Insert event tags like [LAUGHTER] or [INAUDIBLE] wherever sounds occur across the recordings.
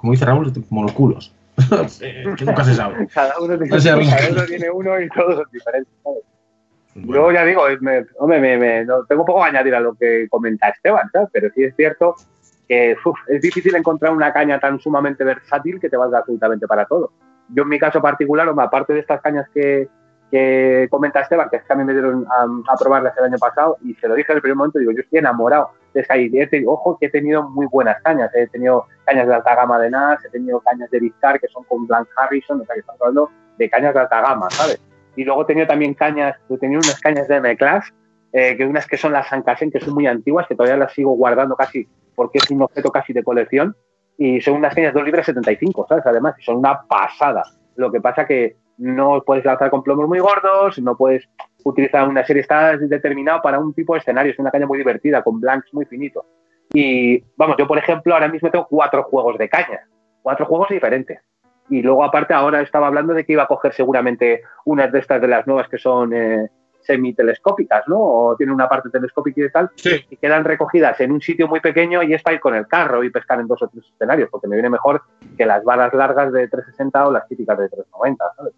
como dice Raúl, como los culos. [LAUGHS] que [LAUGHS] nunca se sabe. Cada uno tiene, cada uno, tiene uno y todos son diferentes. ¿sabes? Yo ya digo, me, hombre, me, me, no, tengo poco que añadir a lo que comenta Esteban, ¿sabes? pero sí es cierto que uf, es difícil encontrar una caña tan sumamente versátil que te valga absolutamente para todo. Yo en mi caso particular, hombre, aparte de estas cañas que, que comenta Esteban, que es que a mí me dieron a, a probarlas el año pasado y se lo dije en el primer momento, digo, yo estoy enamorado de. Ojo que he tenido muy buenas cañas, he tenido cañas de alta gama de NAS, he tenido cañas de Vizcar que son con Blank Harrison, o sea que estamos hablando de cañas de alta gama, ¿sabes? Y luego he tenido también cañas, he tenido unas cañas de M-Class, eh, que unas que son las Sankasen, que son muy antiguas, que todavía las sigo guardando casi porque es un objeto casi de colección, y son unas cañas 2 libras 75, ¿sabes? Además, y son una pasada. Lo que pasa que no puedes lanzar con plomos muy gordos, no puedes utilizar una serie, está determinado para un tipo de escenario, es una caña muy divertida, con blanks muy finitos. Y vamos, yo por ejemplo ahora mismo tengo cuatro juegos de caña, cuatro juegos diferentes. Y luego aparte ahora estaba hablando de que iba a coger seguramente unas de estas de las nuevas que son eh, semitelescópicas, ¿no? O tienen una parte telescópica y tal, Sí. y quedan recogidas en un sitio muy pequeño y es para ir con el carro y pescar en dos o tres escenarios, porque me viene mejor que las balas largas de 360 o las típicas de 390, ¿sabes?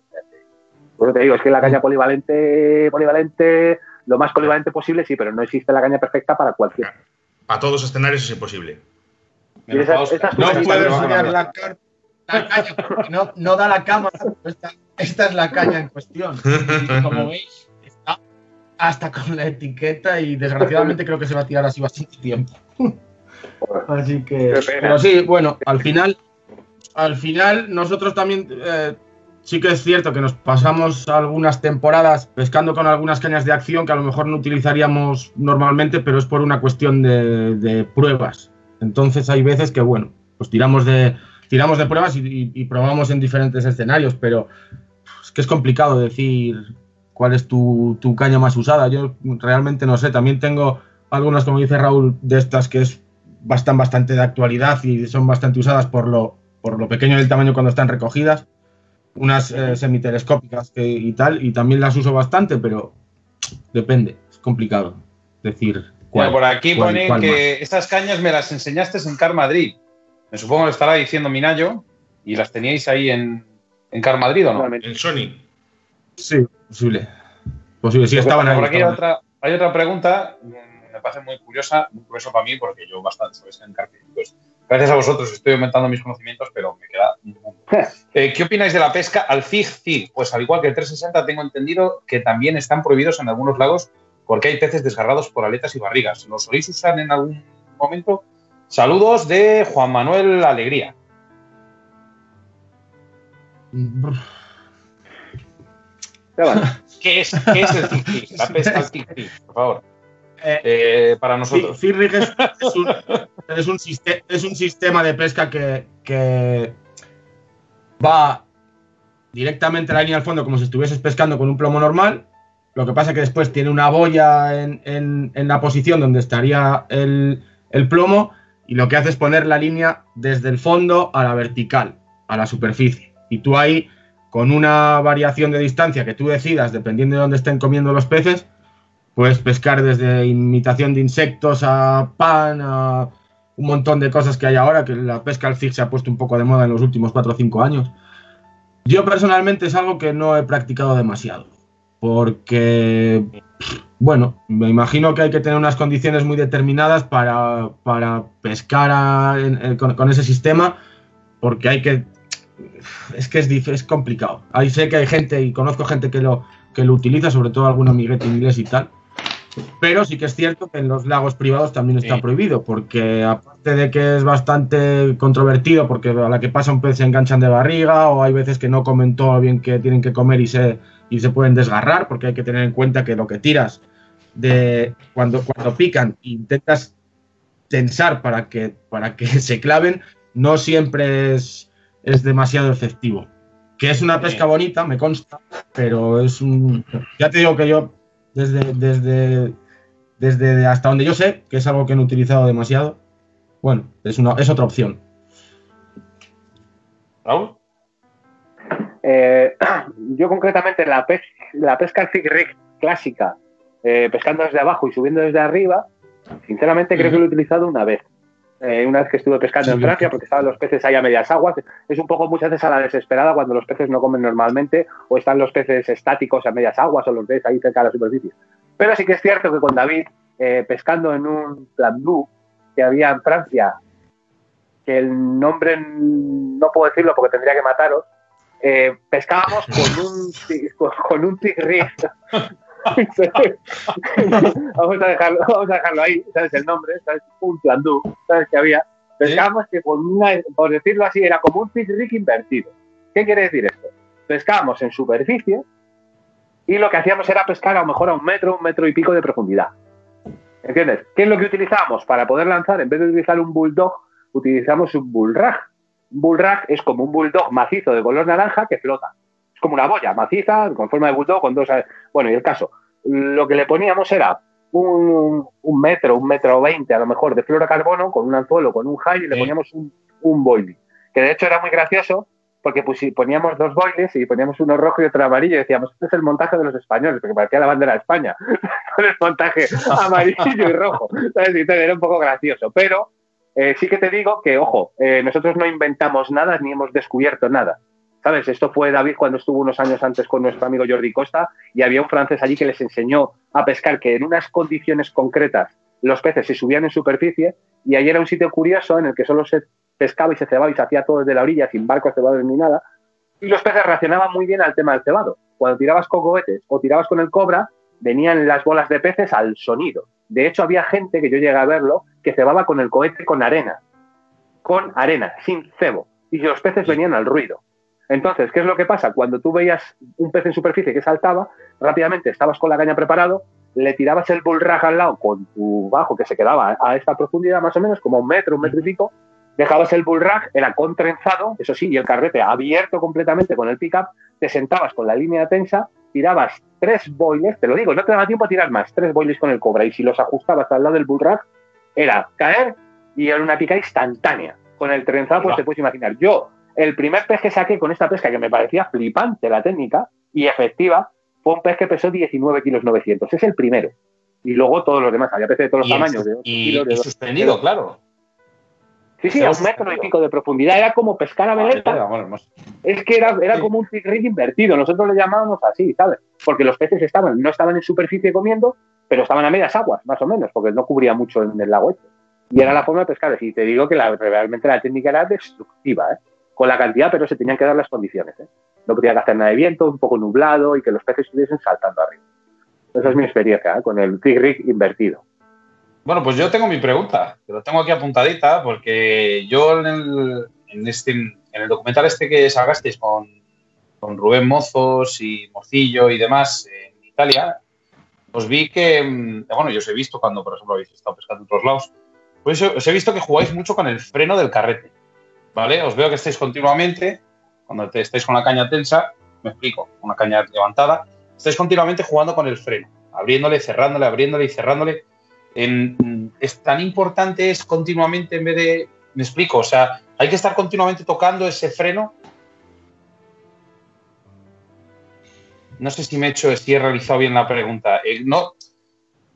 Eso te digo, es que la caña polivalente, polivalente, lo más polivalente posible, sí, pero no existe la caña perfecta para cualquiera. A todos los escenarios es imposible. No puedo enseñar la, la caña porque no, no da la cámara. pero Esta, esta es la caña en cuestión. Y como veis, está hasta con la etiqueta y desgraciadamente creo que se va a tirar así bastante tiempo. Así que. Pero sí, bueno, al final, al final nosotros también eh, sí que es cierto que nos pasamos algunas temporadas pescando con algunas cañas de acción que a lo mejor no utilizaríamos normalmente, pero es por una cuestión de, de pruebas. Entonces hay veces que, bueno, pues tiramos de, tiramos de pruebas y, y- y probamos en diferentes escenarios, pero es que es complicado decir cuál es tu, tu caña más usada. Yo realmente no sé. También tengo algunas, como dice Raúl, de estas que es están bastante de actualidad y son bastante usadas por lo, por lo pequeño del tamaño cuando están recogidas. Unas eh, semitelescópicas que- y tal, y también las uso bastante, pero depende, es complicado decir cuál. Mira, por aquí cuál- ponen cuál que estas cañas me las enseñaste en Car Madrid. Me supongo que lo estará diciendo Minayo. Y las teníais ahí en, en Car Madrid, ¿o no? Normalmente. En Sony. Sí, posible. Posible, sí, estaban ahí. por aquí hay otra, hay otra pregunta, me parece muy curiosa, muy curioso para mí, porque yo bastante, ¿sabes? En Car pues, gracias a vosotros estoy aumentando mis conocimientos, pero me queda. [LAUGHS] Eh, ¿Qué opináis de la pesca al zig-zig? Pues al igual que el 360, tengo entendido que también están prohibidos en algunos lagos porque hay peces desgarrados por aletas y barrigas. ¿Lo soléis usar en algún momento? Saludos de Juan Manuel Alegría. [LAUGHS] ¿Qué es, qué es el zig-zig? La pesca al zig-zig, por favor. Eh, Eh, para Sí, nosotros. Rig es, es un, [LAUGHS] es un siste- es un sistema de pesca que, que va directamente a la línea al fondo como si estuvieses pescando con un plomo normal. Lo que pasa es que después tiene una boya en, en- en la posición donde estaría el, el plomo y lo que hace es poner la línea desde el fondo a la vertical, a la superficie. Y tú ahí, con una variación de distancia que tú decidas, dependiendo de dónde estén comiendo los peces, Puedes pescar desde imitación de insectos a pan, a un montón de cosas que hay ahora, que la pesca al zig se ha puesto un poco de moda en los últimos 4 o 5 años. Yo personalmente es algo que no he practicado demasiado, porque, bueno, me imagino que hay que tener unas condiciones muy determinadas para, para pescar con, ese sistema, porque hay que... Es que es, es complicado. Ahí sé que hay gente, y conozco gente que lo, que lo utiliza, sobre todo algún amiguete inglés y tal, pero sí que es cierto que en los lagos privados también está Sí. prohibido, porque aparte de que es bastante controvertido, porque a la que pasa un pez se enganchan de barriga, o hay veces que no comen todo bien que tienen que comer y se, y se pueden desgarrar, porque hay que tener en cuenta que lo que tiras de cuando, cuando pican e intentas tensar para que, para que [LAUGHS] se claven, no siempre es, es demasiado efectivo. Que es una pesca bonita, me consta, pero es un. Ya te digo que yo, desde, desde, desde hasta donde yo sé, que es algo que no he utilizado demasiado, bueno, es, una, es otra opción. Raúl. Eh, [CLEARS THROAT] yo concretamente la, pes la pesca al zig rig clásica, eh, pescando desde abajo y subiendo desde arriba, sinceramente creo que lo he utilizado una vez. Eh, una vez que estuve pescando en Francia, porque estaban los peces ahí a medias aguas. Es un poco muchas veces a la desesperada cuando los peces no comen normalmente o están los peces estáticos a medias aguas o los ves ahí cerca de la superficie. Pero sí que es cierto que con David, eh, pescando en un plan blue que había en Francia, que el nombre no puedo decirlo porque tendría que mataros, eh, pescábamos con un, [LAUGHS] con, un tigris. [LAUGHS] vamos, a dejarlo, vamos a dejarlo ahí, ¿sabes el nombre? ¿Sabes? Un plandú, ¿sabes que había? Pescábamos que con una, por decirlo así, era como un tigric invertido. ¿Qué quiere decir esto? Pescábamos en superficie y lo que hacíamos era pescar a lo mejor a un metro, un metro y pico de profundidad. ¿Entiendes? ¿Qué es lo que utilizamos para poder lanzar? En vez de utilizar un bulldog, utilizamos un bullrag. Un bullrag es como un bulldog macizo de color naranja que flota. Como una boya maciza, con forma de bulldog, con dos... Bueno, y el caso, lo que le poníamos era un, metro, un metro veinte a lo mejor de fluorocarbono con un anzuelo, con un high y le poníamos un, un boilie. Que de hecho era muy gracioso porque pues, poníamos dos boiles y poníamos uno rojo y otro amarillo y decíamos, este es el montaje de los españoles, porque parecía la bandera de España, [LAUGHS] con el montaje amarillo y rojo. era un poco gracioso, pero eh, sí que te digo que, ojo, eh, nosotros no inventamos nada ni hemos descubierto nada. ¿Sabes? Esto fue David cuando estuvo unos años antes con nuestro amigo Jordi Costa y había un francés allí que les enseñó a pescar que en unas condiciones concretas los peces se subían en superficie y ahí era un sitio curioso en el que solo se pescaba y se cebaba y se hacía todo desde la orilla sin barcos cebados ni nada. Y los peces reaccionaban muy bien al tema del cebado. Cuando tirabas con cohetes o tirabas con el cobra, venían las bolas de peces al sonido. De hecho, había gente que yo llegué a verlo que cebaba con el cohete con arena. Con arena, sin cebo. Y los peces venían al ruido. Entonces, ¿qué es lo que pasa? Cuando tú veías un pez en superficie que saltaba, rápidamente estabas con la caña preparado, le tirabas el bullrag al lado con tu bajo que se quedaba a esta profundidad más o menos, como un metro, un metro y pico, dejabas el bullrag, era contrenzado, eso sí, y el carrete abierto completamente con el pickup, te sentabas con la línea tensa, tirabas tres boiles, te lo digo, no te daba tiempo a tirar más, tres boiles con el cobra, y si los ajustabas al lado del bullrag, era caer y era una pica instantánea. Con el trenzado, pues te puedes imaginar. Yo, el primer pez que saqué con esta pesca, que me parecía flipante la técnica y efectiva, fue un pez que pesó 19 kilos 900. Es el primero. Y luego todos los demás. Había peces de todos los tamaños. De y, y suspendido, claro. Sí, sí, a un metro y pico de profundidad. Era como pescar a veleta. Es que era, era como un rig invertido. Nosotros le llamábamos así, ¿sabes? Porque los peces estaban, no estaban en superficie comiendo, pero estaban a medias aguas, más o menos, porque no cubría mucho en el lago este. Y era la forma de pescar. Y te digo que realmente la técnica era destructiva, ¿eh? Con la cantidad, pero se tenían que dar las condiciones, ¿eh? No podía hacer nada de viento, un poco nublado y que los peces estuviesen saltando arriba. Esa es mi experiencia ¿eh? con el Big Rig invertido. Bueno, pues yo tengo mi pregunta, que lo tengo aquí apuntadita, porque yo en el, en este, en el documental este que sacasteis con, con Rubén Mozos y Mocillo y demás en Italia, os vi que, mm, bueno, yo os he visto cuando, por ejemplo, habéis estado pescando en otros lados, pues os he visto que jugáis mucho con el freno del carrete, ¿vale? Os veo que estáis continuamente, cuando estáis con la caña tensa, me explico, una caña levantada, estáis continuamente jugando con el freno, abriéndole, cerrándole, abriéndole y cerrándole es tan importante es continuamente en vez de, me explico, o sea, hay que estar continuamente tocando ese freno. No sé si me he hecho, si he realizado bien la pregunta. Eh, no,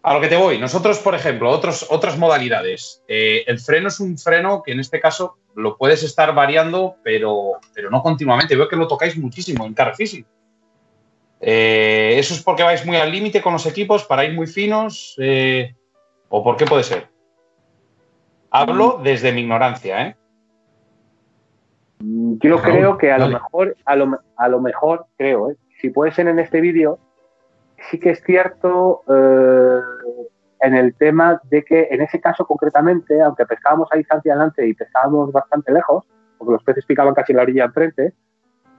a lo que te voy, nosotros, por ejemplo, otros, otras modalidades. Eh, el freno es un freno que en este caso lo puedes estar variando, pero, pero no continuamente. Veo que lo tocáis muchísimo en car. Eh, ¿Eso es porque vais muy al límite con los equipos para ir muy finos? ¿O por qué puede ser? Hablo mm. desde mi ignorancia, ¿eh? Yo creo que a lo mejor, a lo, a lo mejor, creo, ¿eh? si puede ser en este vídeo, sí que es cierto eh, en el tema de que en ese caso concretamente, aunque pescábamos a distancia adelante y pescábamos bastante lejos, porque los peces picaban casi en la orilla enfrente,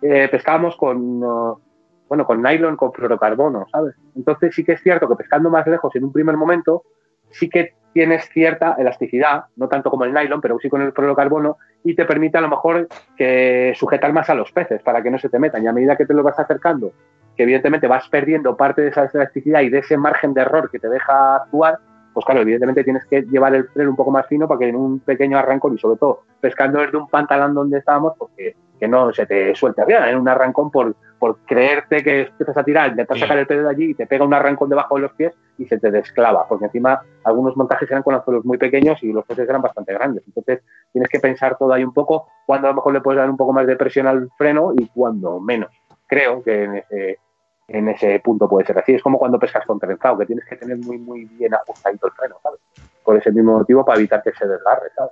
eh, pescábamos con, bueno, con nylon, con fluorocarbono, ¿sabes? Entonces sí que es cierto que pescando más lejos en un primer momento, sí que tienes cierta elasticidad, no tanto como el nylon, pero sí con el fluorocarbono, y te permite a lo mejor que sujetar más a los peces para que no se te metan. Y a medida que te lo vas acercando, que evidentemente vas perdiendo parte de esa elasticidad y de ese margen de error que te deja actuar, pues claro, evidentemente tienes que llevar el freno un poco más fino para que en un pequeño arrancón y sobre todo pescando desde un pantalón donde estábamos, porque pues que no se te suelte bien en un arrancón por, por creerte que empiezas a tirar, intentas Sí. sacar el pez de allí y te pega un arrancón debajo de los pies y se te desclava, porque encima algunos montajes eran con anzuelos muy pequeños y los peces eran bastante grandes. Entonces tienes que pensar todo ahí un poco, cuando a lo mejor le puedes dar un poco más de presión al freno y cuando menos. Creo que en ese, en ese punto puede ser así. Es como cuando pescas con trenzado, que tienes que tener muy, muy bien ajustadito el freno, ¿sabes? Por ese mismo motivo, para evitar que se desgarre, ¿sabes?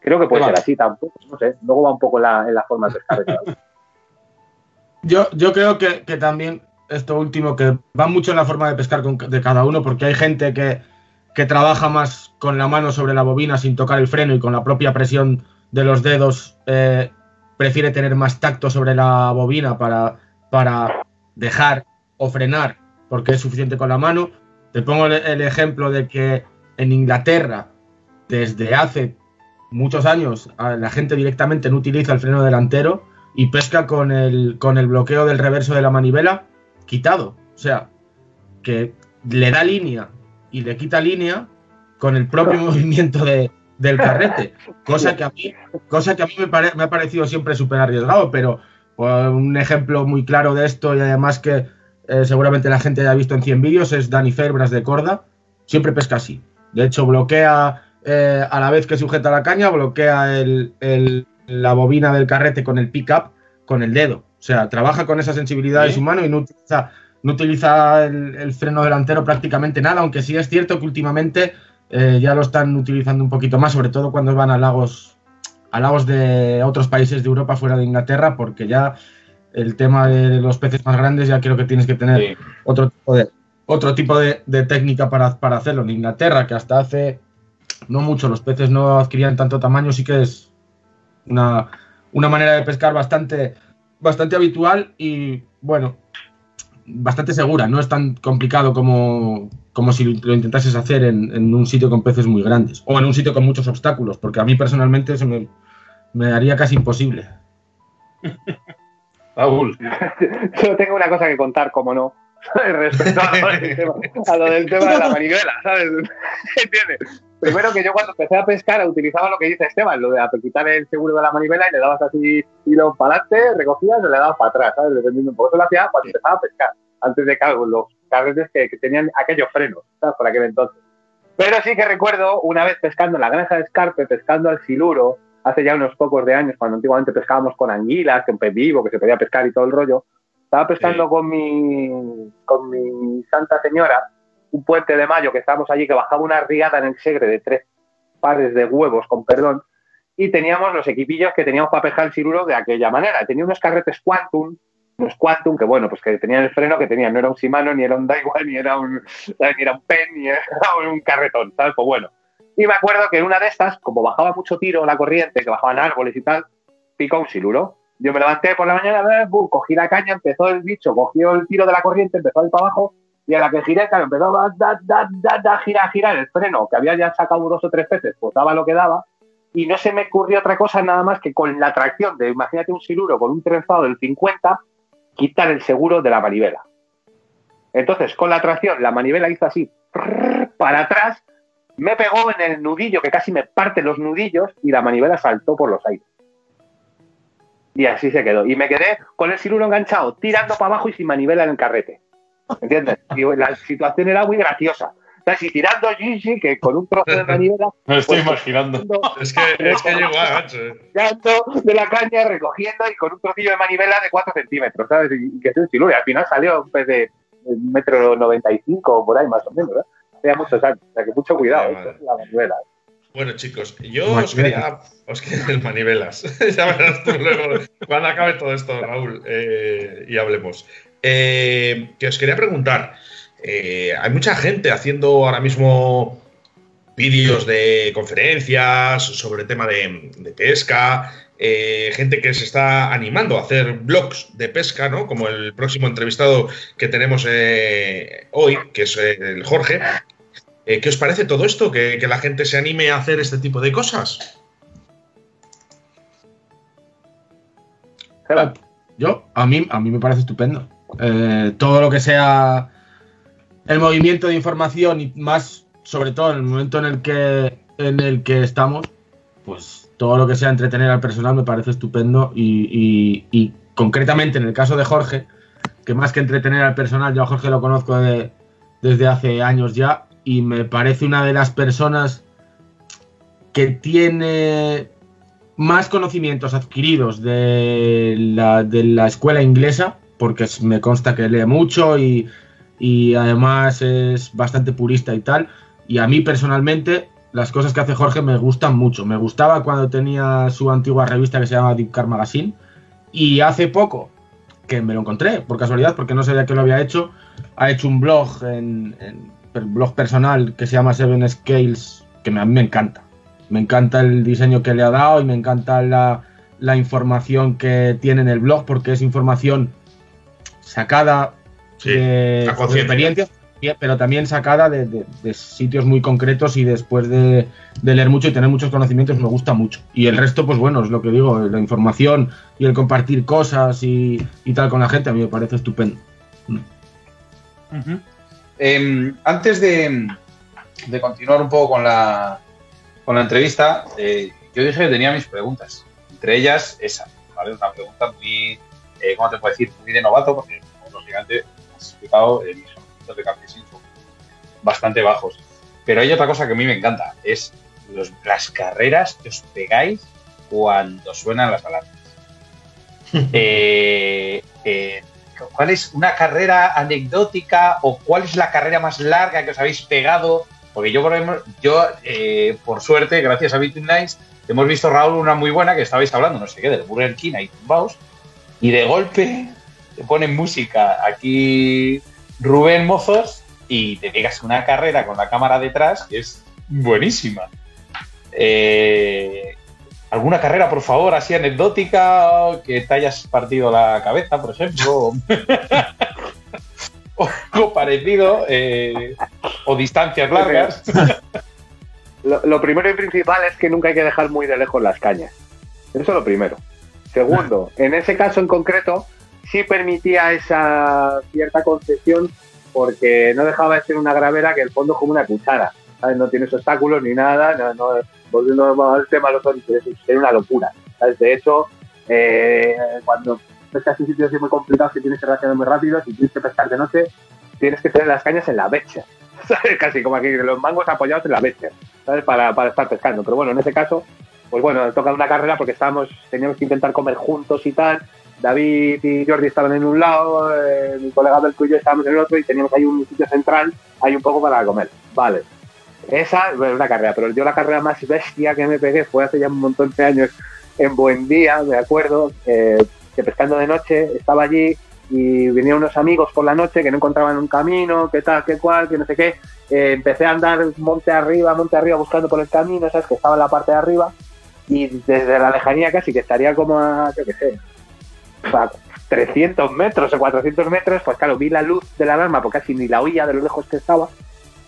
Creo que puede ser así, tampoco, no sé. Luego va un poco en la, en la forma de pescar. [LAUGHS] Yo, yo creo que, que también esto último, que va mucho en la forma de pescar con- de cada uno, porque hay gente que, que trabaja más con la mano sobre la bobina sin tocar el freno y con la propia presión de los dedos eh, prefiere tener más tacto sobre la bobina para, para dejar o frenar, porque es suficiente con la mano. Te pongo el, el ejemplo de que en Inglaterra, desde hace muchos años, la gente directamente no utiliza el freno delantero y pesca con el, con el bloqueo del reverso de la manivela quitado. O sea, que le da línea y le quita línea con el propio movimiento de- del carrete. [LAUGHS] Cosa que a mí, cosa que a mí me, pare- me ha parecido siempre súper arriesgado, pero un ejemplo muy claro de esto y además que eh, seguramente la gente haya visto en 100 vídeos es Dani Ferbras de Corda. Siempre pesca así. De hecho, bloquea eh, a la vez que sujeta la caña, bloquea el- el- la bobina del carrete con el pick-up con el dedo. O sea, trabaja con esa sensibilidad de su mano y no utiliza, no utiliza el, el freno delantero prácticamente nada, aunque sí es cierto que últimamente eh, ya lo están utilizando un poquito más, sobre todo cuando van a lagos, a lagos de otros países de Europa fuera de Inglaterra, porque ya el tema de los peces más grandes ya creo que tienes que tener Sí. otro tipo de, otro tipo de, de técnica para, para hacerlo. En Inglaterra, que hasta hace no mucho los peces no adquirían tanto tamaño, sí que es una, una manera de pescar bastante, bastante habitual y, bueno, bastante segura. No es tan complicado como, como si lo intentases hacer en, en un sitio con peces muy grandes o en un sitio con muchos obstáculos, porque a mí personalmente se me, me haría casi imposible. [LAUGHS] Raúl. [LAUGHS] Yo tengo una cosa que contar, como no, respecto a lo del [LAUGHS] tema, a lo del tema de la manivela, ¿sabes? ¿Entiendes? Primero que yo cuando empecé a pescar utilizaba lo que dice Esteban, lo de quitar el seguro de la manivela y le dabas así hilo para adelante, recogías y le dabas para atrás, ¿sabes? Dependiendo un poco. Eso lo hacía cuando empezaba a pescar, antes de claro, los carretes que, que tenían aquellos frenos, ¿sabes? Por aquel entonces. Pero sí que recuerdo una vez pescando en la granja de Escarpe, pescando al siluro, hace ya unos pocos de años, cuando antiguamente pescábamos con anguilas, en pez vivo, que se podía pescar y todo el rollo. Estaba pescando Sí. con mi con mi Santa Señora, un puente de mayo que estábamos allí, que bajaba una riada en el Segre de tres pares de huevos, con perdón, y teníamos los equipillos que teníamos para pescar el siluro de aquella manera. Tenía unos carretes Quantum, unos Quantum que, bueno, pues que tenían el freno que tenían, no era un Shimano, ni era un Daiwa, ni era un, ni era un Pen, ni era un carretón, ¿sabes? Pues bueno. Y me acuerdo que en una de estas, como bajaba mucho tiro la corriente, que bajaban árboles y tal, picó un siluro. Yo me levanté por la mañana, bum, cogí la caña, empezó el bicho, cogió el tiro de la corriente, empezó a ir para abajo, y a la que giré, claro, empezó a da, da, da, da, girar, girar el freno, que había ya sacado dos o tres veces, pues daba lo que daba, y no se me ocurrió otra cosa nada más que con la tracción de, imagínate un siluro con un trenzado del 50, quitar el seguro de la manivela. Entonces, con la tracción, la manivela hizo así, para atrás, me pegó en el nudillo, que casi me parte los nudillos, y la manivela saltó por los aires. Y así se quedó. Y me quedé con el siluro enganchado, tirando para abajo y sin manivela en el carrete. ¿Entiendes? Y la situación era muy graciosa. O sea, si tirando Gigi, que con un trozo de manivela, [LAUGHS] Me lo estoy Pues- imaginando. [LAUGHS] Es que, es que llegó a tirando de la caña, recogiendo y con un trocillo de manivela de 4 centímetros, ¿sabes? Y, y que es un siluro. Y al final salió un pez de un metro noventa y cinco por ahí más o menos, ¿eh? Hacía muchos años. O sea, que mucho cuidado, es la manivela. Bueno, chicos, yo os quería. Os quería manivelas. [LAUGHS] ya verás tú luego cuando acabe todo esto, Raúl, eh, y hablemos. Eh, que os quería preguntar. Eh, hay mucha gente haciendo ahora mismo vídeos de conferencias sobre el tema de, de pesca, eh, gente que se está animando a hacer blogs de pesca, ¿no? Como el próximo entrevistado que tenemos eh, hoy, que es el Jorge. Eh, ¿Qué os parece todo esto? ¿Que, que la gente se anime a hacer este tipo de cosas? Yo, a mí, a mí me parece estupendo. Eh, todo lo que sea el movimiento de información y más, sobre todo en el momento en el que, en el que estamos, pues todo lo que sea entretener al personal me parece estupendo y, concretamente en el caso de Jorge, que más que entretener al personal, yo a Jorge lo conozco desde hace años ya y me parece una de las personas que tiene más conocimientos adquiridos de la, de la escuela inglesa, porque me consta que lee mucho y, y además es bastante purista y tal. Y a mí personalmente las cosas que hace Jorge me gustan mucho. Me gustaba cuando tenía su antigua revista que se llama Deep Car Magazine. Y hace poco que me lo encontré, por casualidad, porque no sabía que lo había hecho, ha hecho un blog, en, blog personal que se llama Seven Scales, que a mí me encanta. Me encanta el diseño que le ha dado y me encanta la, la información que tiene en el blog, porque es información sacada de, experiencias pero también sacada de, sitios muy concretos y después de, leer mucho y tener muchos conocimientos me gusta mucho. Y el resto, pues bueno, es lo que digo, la información y el compartir cosas y, tal con la gente a mí me parece estupendo. Em, antes de, continuar un poco con la, con la entrevista, eh, yo dije que tenía mis preguntas. Entre ellas, esa, ¿vale? Una pregunta muy, eh, ¿cómo te puedo decir? Muy de novato, porque, lógicamente, explicado eh, mis de campesino son bastante bajos. Pero hay otra cosa que a mí me encanta, es las carreras que os pegáis cuando suenan las alarmas. [LAUGHS] Eh, eh, ¿Cuál es una carrera anecdótica o cuál es la carrera más larga que os habéis pegado? Porque yo, por ejemplo, yo, eh, por suerte, gracias a Between Nights, hemos visto, Raúl, una muy buena que estabais hablando, no sé qué, del Burger King ahí tumbaos, y de golpe te ponen música aquí Rubén Mozos y te pegas una carrera con la cámara detrás que es buenísima. Eh, ¿Alguna carrera, por favor, así anecdótica, que te hayas partido la cabeza, por ejemplo? [LAUGHS] o algo parecido, eh, o distancias largas. Lo, lo, primero y principal es que nunca hay que dejar muy de lejos las cañas. Eso es lo primero. Segundo, en ese caso en concreto, sí permitía esa cierta concesión porque no dejaba de ser una gravera que el fondo es como una cuchara. No tienes obstáculos ni nada. No, no, volviendo al tema los es una locura. De hecho, eh, cuando pescas en sitios muy complicados que tienes que reaccionar muy rápido, si tienes que pescar de noche, tienes que tener las cañas en la becha. [LAUGHS] Casi como aquí, los mangos apoyados en la becha, ¿sabes? Para, para estar pescando. Pero bueno, en ese caso, pues bueno, toca una carrera porque estábamos, teníamos que intentar comer juntos y tal David y Jordi estaban en un lado, eh, mi colega del y estábamos en el otro y teníamos ahí un sitio central, ahí un poco para comer. Vale. Esa es una carrera, pero yo la carrera más bestia que me pegué fue hace ya un montón de años en Buen Día, me acuerdo, eh, que pescando de noche estaba allí y venían unos amigos por la noche que no encontraban un camino, qué tal, qué cual, que no sé qué. Eh, empecé a andar monte arriba, monte arriba buscando por el camino, sabes que estaba en la parte de arriba y desde la lejanía casi que estaría como a, yo qué sé, a 300 metros o 400 metros, pues claro, vi la luz de la alarma porque casi ni la oía de lo lejos que estaba.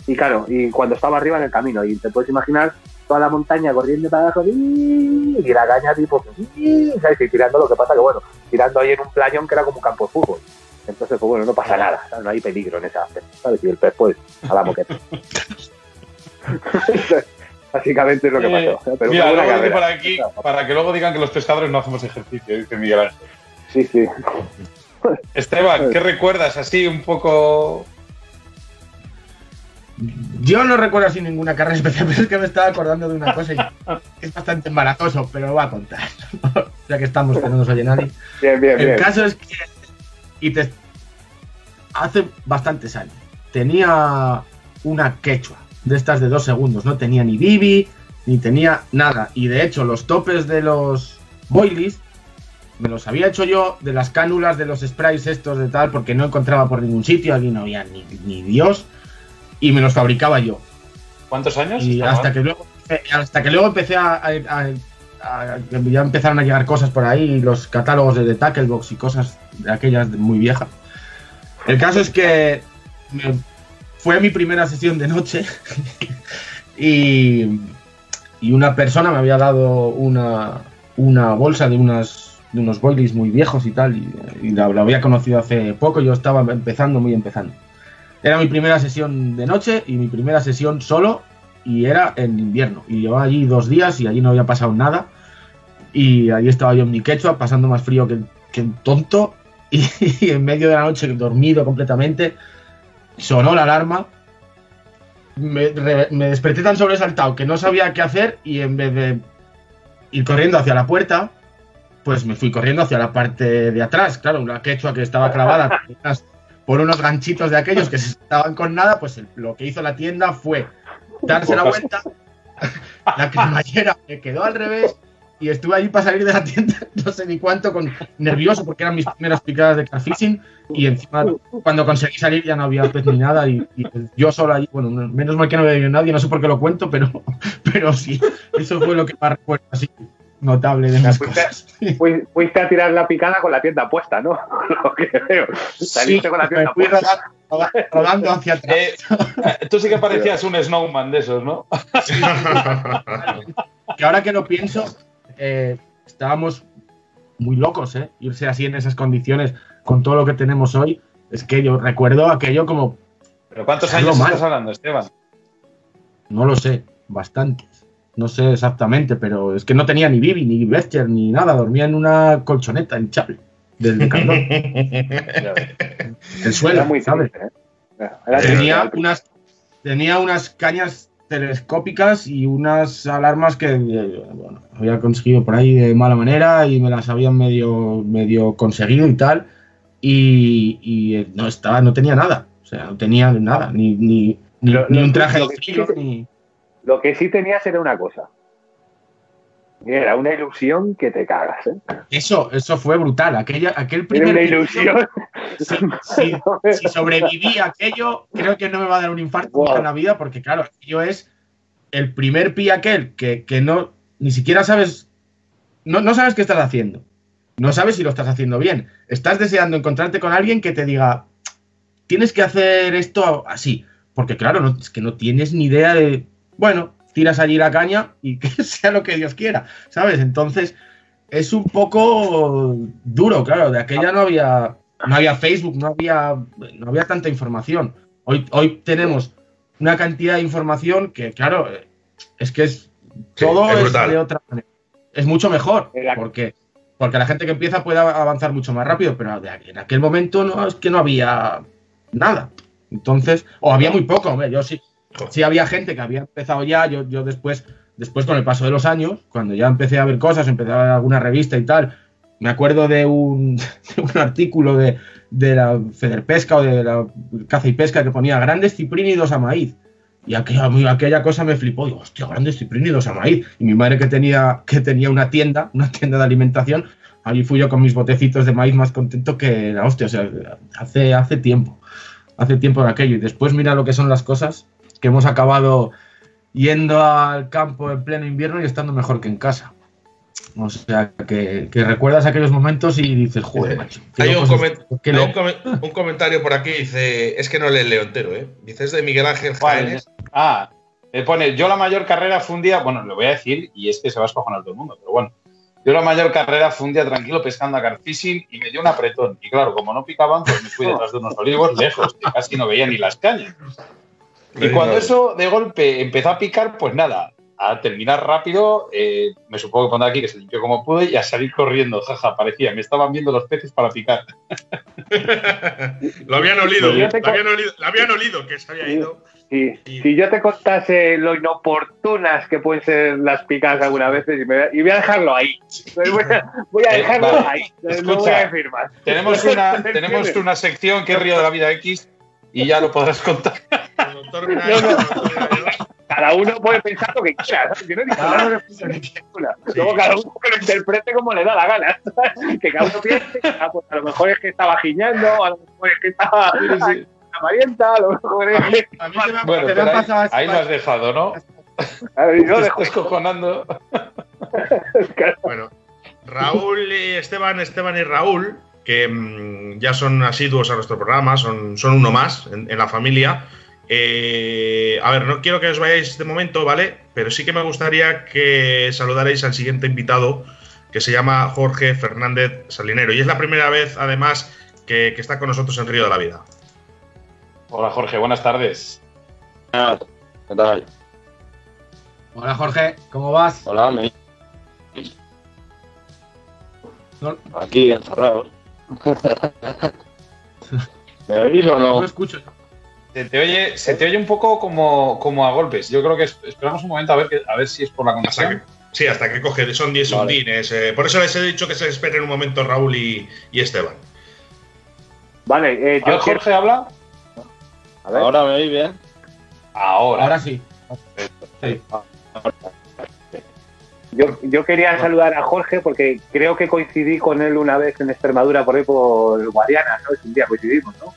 Y claro, y cuando estaba arriba en el camino, y te puedes imaginar toda la montaña corriendo para abajo y la caña tipo y tirando lo que pasa que bueno, tirando ahí en un playón que era como un campo de fútbol. Entonces, pues bueno, no pasa nada, no hay peligro en esa ¿sabes? Y el pez, pues, a la moqueta. [LAUGHS] Básicamente es lo que pasó. Pero mira, para aquí, para que luego digan que los pescadores no hacemos ejercicio, dice Miguel Ángel. Sí, sí. Esteban, ¿qué recuerdas así un poco? Yo no recuerdo así ninguna carrera especial, [LAUGHS] pero es que me estaba acordando de una cosa y es bastante embarazoso, pero lo voy a contar. [LAUGHS] ya que estamos, que no nos oye nadie. Bien, bien, El caso es que y te, hace bastantes años tenía una quechua de estas de dos segundos. No tenía ni bibi, ni tenía nada. Y de hecho, los topes de los boilies me los había hecho yo de las cánulas de los sprays estos de tal, porque no encontraba por ningún sitio, aquí no había ni, Dios, y me los fabricaba yo. ¿Cuántos años? Y hasta que, luego, hasta que luego empecé a, Ya empezaron a llegar cosas por ahí, los catálogos de The Tacklebox y cosas de aquellas muy viejas. El caso es que fue mi primera sesión de noche [LAUGHS] y, y una persona me había dado una, una bolsa de unas de unos boilies muy viejos y tal, y, la, había conocido hace poco, yo estaba empezando, muy empezando. Era mi primera sesión de noche y mi primera sesión solo, y era en invierno, y llevaba allí dos días y allí no había pasado nada, y allí estaba yo en mi quechua, pasando más frío que, que tonto, [LAUGHS] y, en medio de la noche, dormido completamente, sonó la alarma. Me, desperté tan sobresaltado que no sabía qué hacer y en vez de ir corriendo hacia la puerta, pues me fui corriendo hacia la parte de atrás. Claro, una quechua que estaba clavada [LAUGHS] por unos ganchitos de aquellos que se estaban con nada, pues lo que hizo la tienda fue darse la vuelta, [LAUGHS] la cremallera me quedó al revés y estuve ahí para salir de la tienda, [LAUGHS] no sé ni cuánto, con nervioso porque eran mis primeras picadas de carfishing y encima cuando conseguí salir ya no había pez ni nada y, yo solo ahí, bueno, menos mal que no había nadie, no sé por qué lo cuento, pero, pero sí, eso fue lo que más recuerdo así notable de mis fuiste, cosas. [LAUGHS] Fuiste a tirar la picada con la tienda puesta, ¿no? [LAUGHS] Lo que veo. Saliste con la tienda fui puesta. Rodando, hacia atrás. Eh, tú sí que parecías un snowman de esos, ¿no? [LAUGHS] que ahora que lo pienso, eh, estábamos muy locos, ¿eh? Irse así en esas condiciones con todo lo que tenemos hoy. Es que yo recuerdo aquello como. ¿Pero cuántos años estás hablando, Esteban? No lo sé, bastante. No sé exactamente, pero es que no tenía ni Bibi, ni Betcher, ni nada. Dormía en una colchoneta en Chapel, del [LAUGHS] candón. el suelo, muy ¿sabes? ¿eh? Tenía unas, tenía unas cañas telescópicas y unas alarmas que eh, había conseguido por ahí de mala manera y me las habían medio, medio conseguido y tal. Y, eh, no estaba, no tenía nada. O sea, no tenía nada, ni, ni, ni, un traje de frío, ni lo que sí tenías era una cosa. Era una ilusión que te cagas, ¿eh? Eso, eso fue brutal. Aquella, aquel primer. Era una ilusión. Si, sobreviví a aquello, creo que no me va a dar un infarto en la vida, porque claro, aquello es el primer pi aquel que, no, ni siquiera sabes, no, no sabes qué estás haciendo. No sabes si lo estás haciendo bien. Estás deseando encontrarte con alguien que te diga, tienes que hacer esto así. Porque claro, no, es que no tienes ni idea de bueno, tiras allí la caña y [LAUGHS] que sea lo que Dios quiera, ¿sabes? Entonces, es un poco duro, claro, de aquella no había, no había Facebook, no había, no había tanta información. Hoy, hoy tenemos una cantidad de información que, claro, es que es todo es, de otra manera. Es mucho mejor, porque, porque la gente que empieza puede avanzar mucho más rápido, pero en aquel momento no es que no había nada. Entonces, o había muy poco, hombre, yo sí, sí había gente que había empezado ya, yo, yo después, después con el paso de los años, cuando ya empecé a ver cosas, empecé a alguna revista y tal, me acuerdo de un, [LAUGHS] artículo de, la Federpesca o de la caza y pesca que ponía grandes ciprínidos a maíz. Y aquella, aquella cosa me flipó. Digo, hostia, grandes ciprínidos a maíz. Y mi madre que tenía, que tenía una tienda, una tienda de alimentación, allí fui yo con mis botecitos de maíz más contento que la hostia. O sea, hace, hace tiempo. Hace tiempo de aquello. Y después mira lo que son las cosas que hemos acabado yendo al campo en pleno invierno y estando mejor que en casa. O sea, que, recuerdas aquellos momentos y dices, joder, macho. Hay, un, comentario por aquí, dice, es que no le leo entero, ¿eh? Dice, es de Miguel Ángel Jaénes. Ah, me pone, yo la mayor carrera fue un día, bueno, lo voy a decir y es que se va a escojonar todo el mundo, pero bueno. Yo la mayor carrera fue un día tranquilo pescando a carfishing y me dio un apretón. Y claro, como no picaban, pues me fui detrás de unos olivos lejos, que casi no veía ni las cañas. Y cuando eso de golpe empezó a picar, pues nada, a terminar rápido, eh, me supongo que pondrá aquí que se limpió como pude y a salir corriendo, jaja, parecía, me estaban viendo los peces para picar. [LAUGHS] lo habían olido, lo habían olido, habían olido que se había ido. Si yo te contase lo inoportunas que pueden ser las picadas algunas veces, y, voy a dejarlo ahí. Voy a, eh, dejarlo ahí. no voy a decir más. Tenemos una, [LAUGHS] tenemos una sección que es Río de la Vida X y ya lo podrás contar. Cada uno puede pensar lo que quiera. Yo no nada Luego cada uno que lo interprete como le da la gana. [LAUGHS] Que cada uno piense, ah, pues a lo mejor es que estaba giñando, a lo mejor es que estaba amarienta, [LAUGHS] a lo mejor es que. Bueno, pero ahí, ahí lo has dejado, ¿no? A yo dejo. escojonando. [LAUGHS] bueno, Raúl y Esteban, Esteban y Raúl que mm, ya son asiduos a nuestro programa, son, son uno más en, la familia. Eh, a ver, no quiero que os vayáis de momento, ¿vale? Pero sí que me gustaría que saludarais al siguiente invitado, que se llama Jorge Fernández Salinero. Y es la primera vez, además, que, está con nosotros en Río de la Vida. Hola Jorge, buenas tardes. ¿Qué tal? Hola Jorge, ¿cómo vas? Hola, me No, Aquí encerrados. ¿Me oís o no no? escucho. Se te oye, se te oye un poco como, como a golpes. Yo creo que es- esperamos un momento a ver, que- a ver si es por la conexión. sí, hasta que coge. Son 10 Vale. undines. eh, por eso les he dicho que se esperen un momento Raúl y, y Esteban. Vale, eh, yo Jorge habla. A ver. Ahora me oís bien. Ahora. Ahora sí. Sí. Yo, yo quería saludar a Jorge porque creo que coincidí con él una vez en Extremadura por ahí por Guadiana, ¿no? Un día coincidimos, ¿no?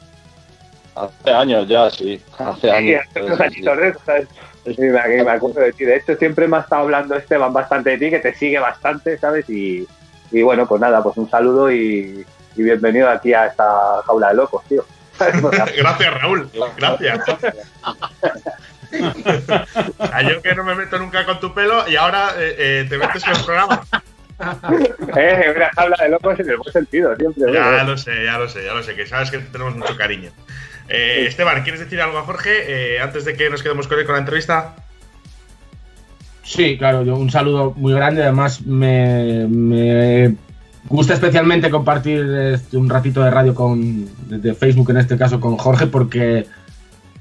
Hace años ya, sí. Hace Sí, años. hace unos añitos de eso, ¿sabes? Sí, me, me acuerdo de ti. De hecho, siempre me ha estado hablando Esteban bastante de ti, que te sigue bastante, ¿sabes? Y, y bueno, pues nada, pues un saludo y, y bienvenido aquí a esta jaula de locos, tío. [LAUGHS] [LAUGHS] Gracias, Raúl. Gracias. [LAUGHS] O sea, yo que no me meto nunca con tu pelo y ahora eh, eh, te metes en el programa. eh, una jaula de locos en el buen sentido, siempre. Ya lo sé, ya lo sé, ya lo sé, que sabes que tenemos mucho cariño. Eh, Esteban, ¿quieres decir algo a Jorge eh, antes de que nos quedemos con él con la entrevista? Sí, claro, yo un saludo muy grande. Además, me, me gusta especialmente compartir este, un ratito de radio con de, de Facebook, en este caso con Jorge, porque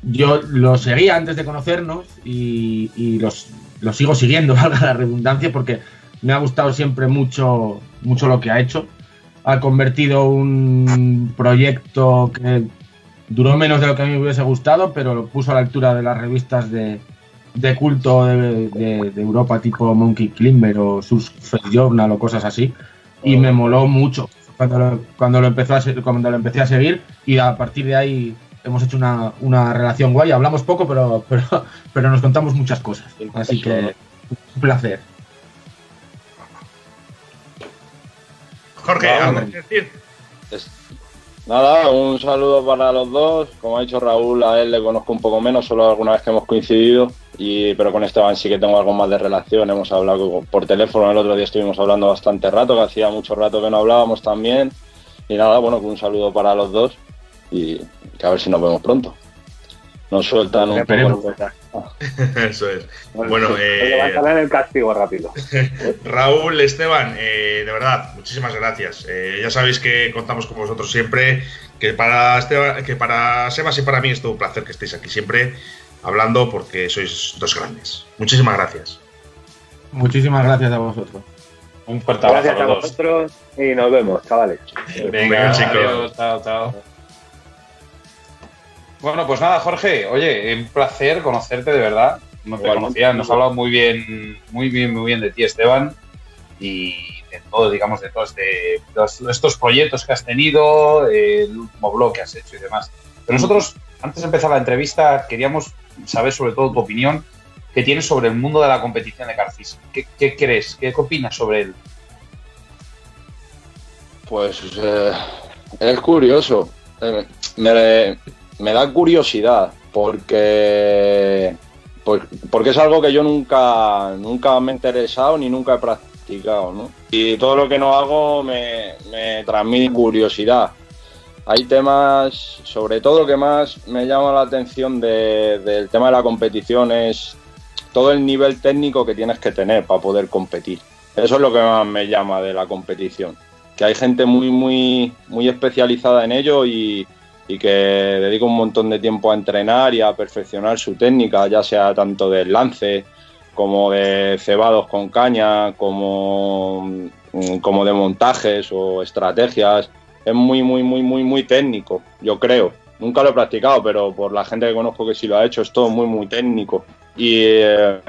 yo lo seguía antes de conocernos y, y los, lo sigo siguiendo, [LAUGHS] valga la redundancia, porque me ha gustado siempre mucho, mucho lo que ha hecho. Ha convertido un proyecto que duró menos de lo que a mí me hubiese gustado, pero lo puso a la altura de las revistas de, de culto de, de- de Europa tipo Monkey Climber o Sus Journal o cosas así y me moló mucho cuando lo, cuando lo empezó a cuando lo empecé a seguir y a partir de ahí hemos hecho una, una relación guay hablamos poco pero, pero pero nos contamos muchas cosas así que un placer Jorge. ¿algo que decir? Es- Nada, un saludo para los dos. Como ha dicho Raúl, a él le conozco un poco menos, solo alguna vez que hemos coincidido. Y, pero con Esteban sí que tengo algo más de relación. Hemos hablado por teléfono, el otro día estuvimos hablando bastante rato, que hacía mucho rato que no hablábamos también. Y nada, bueno, un saludo para los dos y que a ver si nos vemos pronto. Nos sueltan un poco. [LAUGHS] Eso es. [LAUGHS] Bueno, Pues eh, levantarán el castigo rápido. [LAUGHS] Raúl, Esteban, eh, de verdad, muchísimas gracias. Eh, ya sabéis que contamos con vosotros siempre, que para, Esteban, que para Sebas y para mí es todo un placer que estéis aquí siempre hablando porque sois dos grandes. Muchísimas gracias. muchísimas gracias a vosotros Un fuerte abrazo Gracias a a los dos. vosotros y nos vemos, chavales. Venga, chicos. adiós, chao, chao. Bueno, pues nada, Jorge, oye, un placer conocerte de verdad. No te Igualmente. conocía, nos ha hablado muy bien, muy bien, muy bien de ti, Esteban, y de todo, digamos, de todos todos estos proyectos que has tenido, el último blog que has hecho y demás. Pero nosotros, antes de empezar la entrevista, queríamos saber sobre todo tu opinión que tienes sobre el mundo de la competición de Carfis. ¿Qué, qué crees? ¿Qué opinas sobre él? Pues eh, es curioso. Eh, me, me da curiosidad porque, por- porque es algo que yo nunca, nunca me he interesado ni nunca he practicado. Y todo lo que no hago me, transmite curiosidad. Hay temas, sobre todo que más me llama la atención de- del tema de la competición es todo el nivel técnico que tienes que tener para poder competir. Eso es lo que más me llama de la competición que hay gente muy, muy, muy especializada en ello y, y que dedica un montón de tiempo a entrenar y a perfeccionar su técnica, ya sea tanto del lance como de cebados con caña, como, mm, como de montajes o estrategias. Es muy, muy, muy, muy, muy técnico, yo creo. Nunca lo he practicado, pero por la gente que conozco que sí lo ha hecho, es todo muy, muy técnico. Y, eh,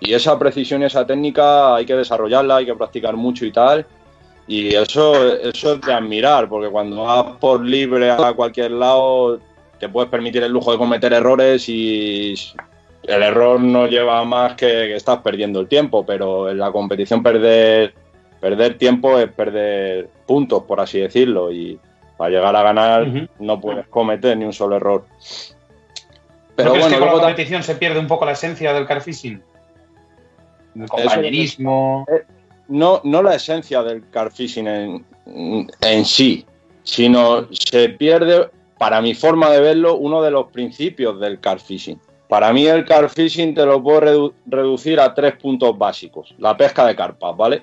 y esa precisión y esa técnica hay que desarrollarla, hay que practicar mucho y tal. Y eso, eso es de admirar, porque cuando vas por libre a cualquier lado, te puedes permitir el lujo de cometer errores y el error no lleva más que que estás perdiendo el tiempo, pero en la competición perder, perder tiempo es perder puntos, por así decirlo, y para llegar a ganar no puedes cometer ni un solo error. Pero crees bueno, que con la competición se pierde un poco la esencia del carfishing? El compañerismo. No, no la esencia del carfishing en, en sí, sino se pierde, para mi forma de verlo, uno de los principios del carfishing. Para mí el carfishing te lo puedo redu- reducir a tres puntos básicos. La pesca de carpas, ¿vale?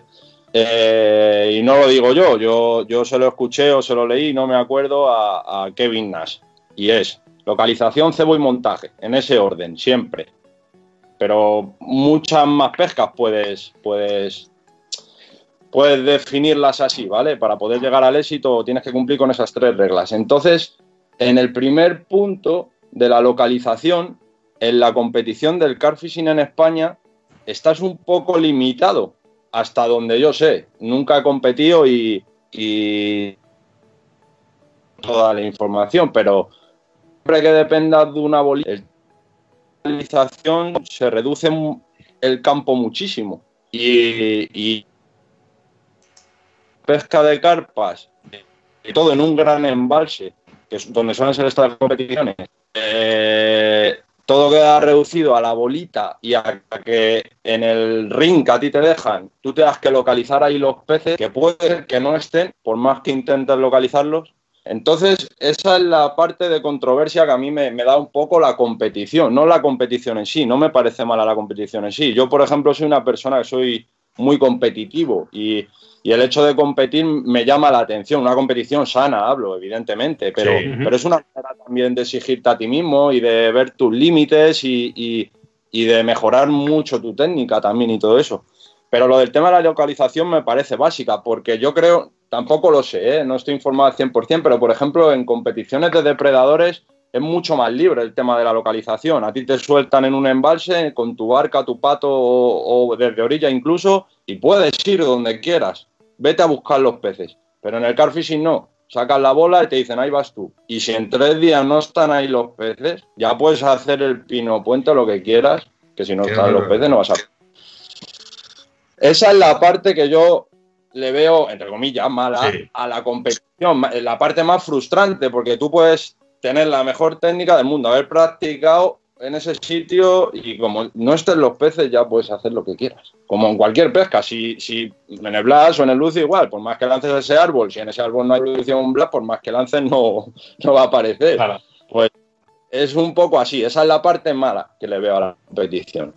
eh, y no lo digo yo, yo, yo se lo escuché o se lo leí, no me acuerdo, a, a Kevin Nash. Y es localización, cebo y montaje, en ese orden, siempre. Pero muchas más pescas puedes, puedes, puedes definirlas así, ¿vale? Para poder llegar al éxito tienes que cumplir con esas tres reglas. Entonces, en el primer punto de la localización, en la competición del carfishing en España, estás un poco limitado hasta donde yo sé. Nunca he competido y, toda la información, pero siempre que dependas de una localización se reduce el campo muchísimo. Y pesca de carpas, y todo en un gran embalse, que es donde suelen ser estas competiciones, eh, todo queda reducido a la bolita y a que en el ring que a ti te dejan, tú tengas que localizar ahí los peces, que puede que no estén, por más que intentes localizarlos. Entonces, esa es la parte de controversia que a mí me, me, da un poco la competición, no la competición en sí, no me parece mala la competición en sí. Yo, por ejemplo, soy una persona que soy muy competitivo y, y el hecho de competir me llama la atención. Una competición sana, hablo, evidentemente, pero, sí. pero es una manera también de exigirte a ti mismo y de ver tus límites y, y, y, de mejorar mucho tu técnica también y todo eso. Pero lo del tema de la localización me parece básica, porque yo creo, tampoco lo sé, ¿eh? no estoy informado al 100%, pero por ejemplo en competiciones de depredadores es mucho más libre el tema de la localización. A ti te sueltan en un embalse con tu barca, tu pato o, o desde orilla incluso y puedes ir donde quieras vete a buscar los peces. Pero en el carfishing no. Sacas la bola y te dicen, ahí vas tú. Y si en tres días no están ahí los peces, ya puedes hacer el pino puente lo que quieras, que si no están los peces no vas a... Esa es la parte que yo le veo, entre comillas, mala sí. a la competición. La parte más frustrante, porque tú puedes tener la mejor técnica del mundo, haber practicado en ese sitio y como no estén los peces ya puedes hacer lo que quieras. Como en cualquier pesca, si, si en el Blas o en el Lucio igual, por más que lances ese árbol, si en ese árbol no hay Lucio un Blas, por más que lances no, no va a aparecer. Claro. Pues es un poco así, esa es la parte mala que le veo a la competición.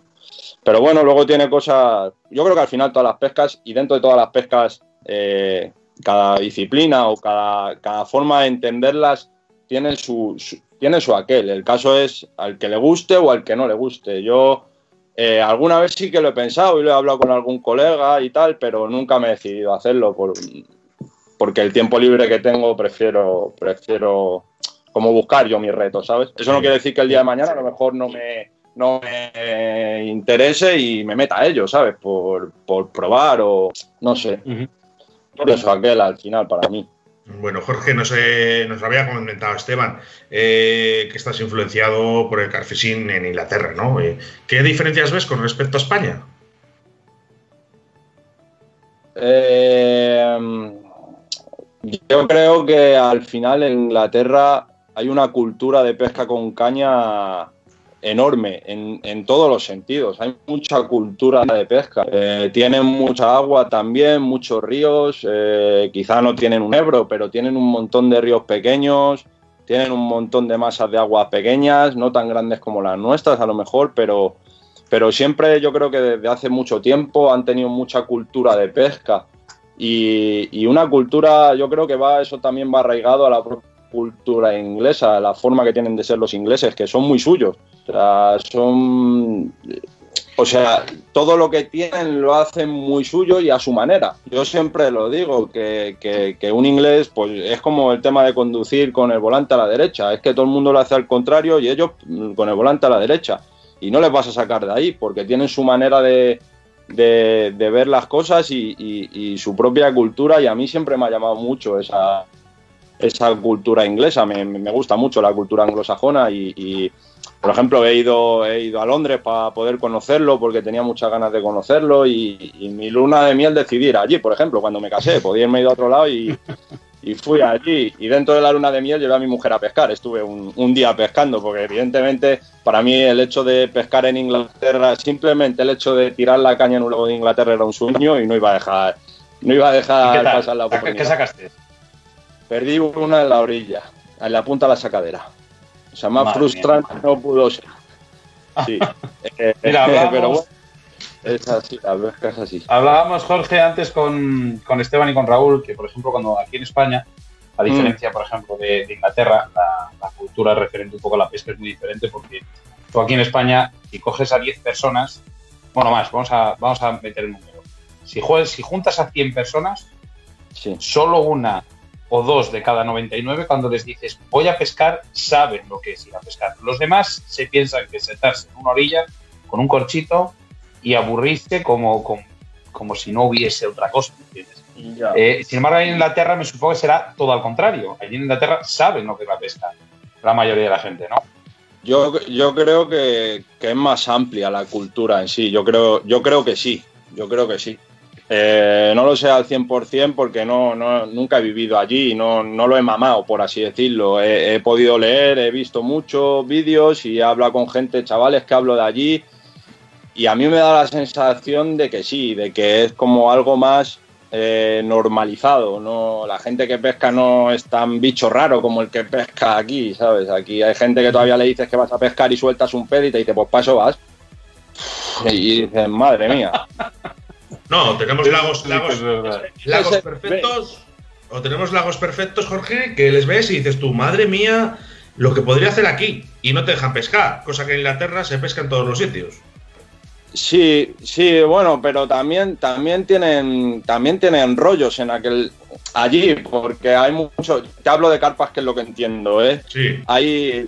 Pero bueno, luego tiene cosas, yo creo que al final todas las pescas y dentro de todas las pescas, eh, cada disciplina o cada, cada forma de entenderlas tiene su, su tiene su aquel. El caso es al que le guste o al que no le guste. Yo eh, alguna vez sí que lo he pensado y lo he hablado con algún colega y tal, pero nunca me he decidido a hacerlo por, porque el tiempo libre que tengo prefiero, prefiero como buscar yo mis retos, ¿sabes? Eso no quiere decir que el día de mañana a lo mejor no me, no me interese y me meta a ello, ¿sabes? Por, por probar o no sé. Uh -huh. Por eso aquel al final para mí. Bueno, Jorge, nos, eh, nos había comentado Esteban eh, que estás influenciado por el carfishing en Inglaterra, ¿no? Eh, ¿Qué diferencias ves con respecto a España? Eh, yo creo que al final en Inglaterra hay una cultura de pesca con caña enorme en, en, todos los sentidos. Hay mucha cultura de pesca. Eh, tienen mucha agua también, muchos ríos. Eh, quizá no tienen un Ebro, pero tienen un montón de ríos pequeños. Tienen un montón de masas de agua pequeñas, no tan grandes como las nuestras a lo mejor, pero, pero siempre yo creo que desde hace mucho tiempo han tenido mucha cultura de pesca. Y, y una cultura, yo creo que va, eso también va arraigado a la cultura inglesa, la forma que tienen de ser los ingleses, que son muy suyos. O sea, son. O sea, todo lo que tienen lo hacen muy suyo y a su manera. Yo siempre lo digo, que, que, un inglés, pues es como el tema de conducir con el volante a la derecha. Es que todo el mundo lo hace al contrario y ellos con el volante a la derecha. Y no les vas a sacar de ahí, porque tienen su manera de, de, ver las cosas y, y, su propia cultura. Y a mí siempre me ha llamado mucho esa, esa cultura inglesa. Me, me gusta mucho la cultura anglosajona y, y por ejemplo, he ido, he ido a Londres para poder conocerlo porque tenía muchas ganas de conocerlo y, y, mi luna de miel decidí ir allí, por ejemplo, cuando me casé. Podía irme a otro lado y, y, fui allí. Y dentro de la luna de miel llevé a mi mujer a pescar. Estuve un, un, día pescando porque evidentemente para mí el hecho de pescar en Inglaterra, simplemente el hecho de tirar la caña en un lago de Inglaterra era un sueño y no iba a dejar, no iba a dejar pasar la oportunidad. ¿Qué sacaste? Perdí una en la orilla, en la punta de la sacadera. O sea, más Madre frustrante mía. no pudo ser. [LAUGHS] Sí. Mira, hablábamos, [LAUGHS] pero bueno. Es así, la pesca es así. Hablábamos, Jorge, antes con, con Esteban y con Raúl, que por ejemplo, cuando aquí en España, a diferencia, por ejemplo, de, de Inglaterra, la, la cultura referente un poco a la pesca es muy diferente porque tú aquí en España, si coges a 10 personas, bueno, más, vamos a, vamos a meter el número. Si, juegues, si juntas a 100 personas, Sí. solo una o dos de cada 99, cuando les dices voy a pescar, saben lo que es ir a pescar. Los demás se piensan que sentarse en una orilla con un corchito y aburrirse como, como, como si no hubiese otra cosa. Eh, sin embargo, en Inglaterra me supongo que será todo al contrario. Allí en Inglaterra saben lo que es la pesca, la mayoría de la gente, ¿no? Yo, yo creo que, que es más amplia la cultura en sí. Yo creo, yo creo que sí. Yo creo que sí. Eh, no lo sé al 100% porque no, no, nunca he vivido allí no, no lo he mamado, por así decirlo. He, podido leer, he visto muchos vídeos y he hablado con gente, chavales que hablo de allí. Y a mí me da la sensación de que sí, de que es como algo más eh, normalizado. No, la gente que pesca no es tan bicho raro como el que pesca aquí, ¿sabes? Aquí hay gente que todavía le dices que vas a pescar y sueltas un pez y te dice, pues para eso vas. Y dices, madre mía. [LAUGHS] No, tenemos lagos, lagos, perfectos. O tenemos lagos perfectos, Jorge, que les ves y dices tú, madre mía, lo que podría hacer aquí. Y no te dejan pescar, cosa que en Inglaterra se pesca en todos los sitios. Sí, sí, bueno, pero también, también tienen, también tienen rollos en aquel allí, porque hay mucho, te hablo de carpas que es lo que entiendo, ¿eh? Sí. Hay,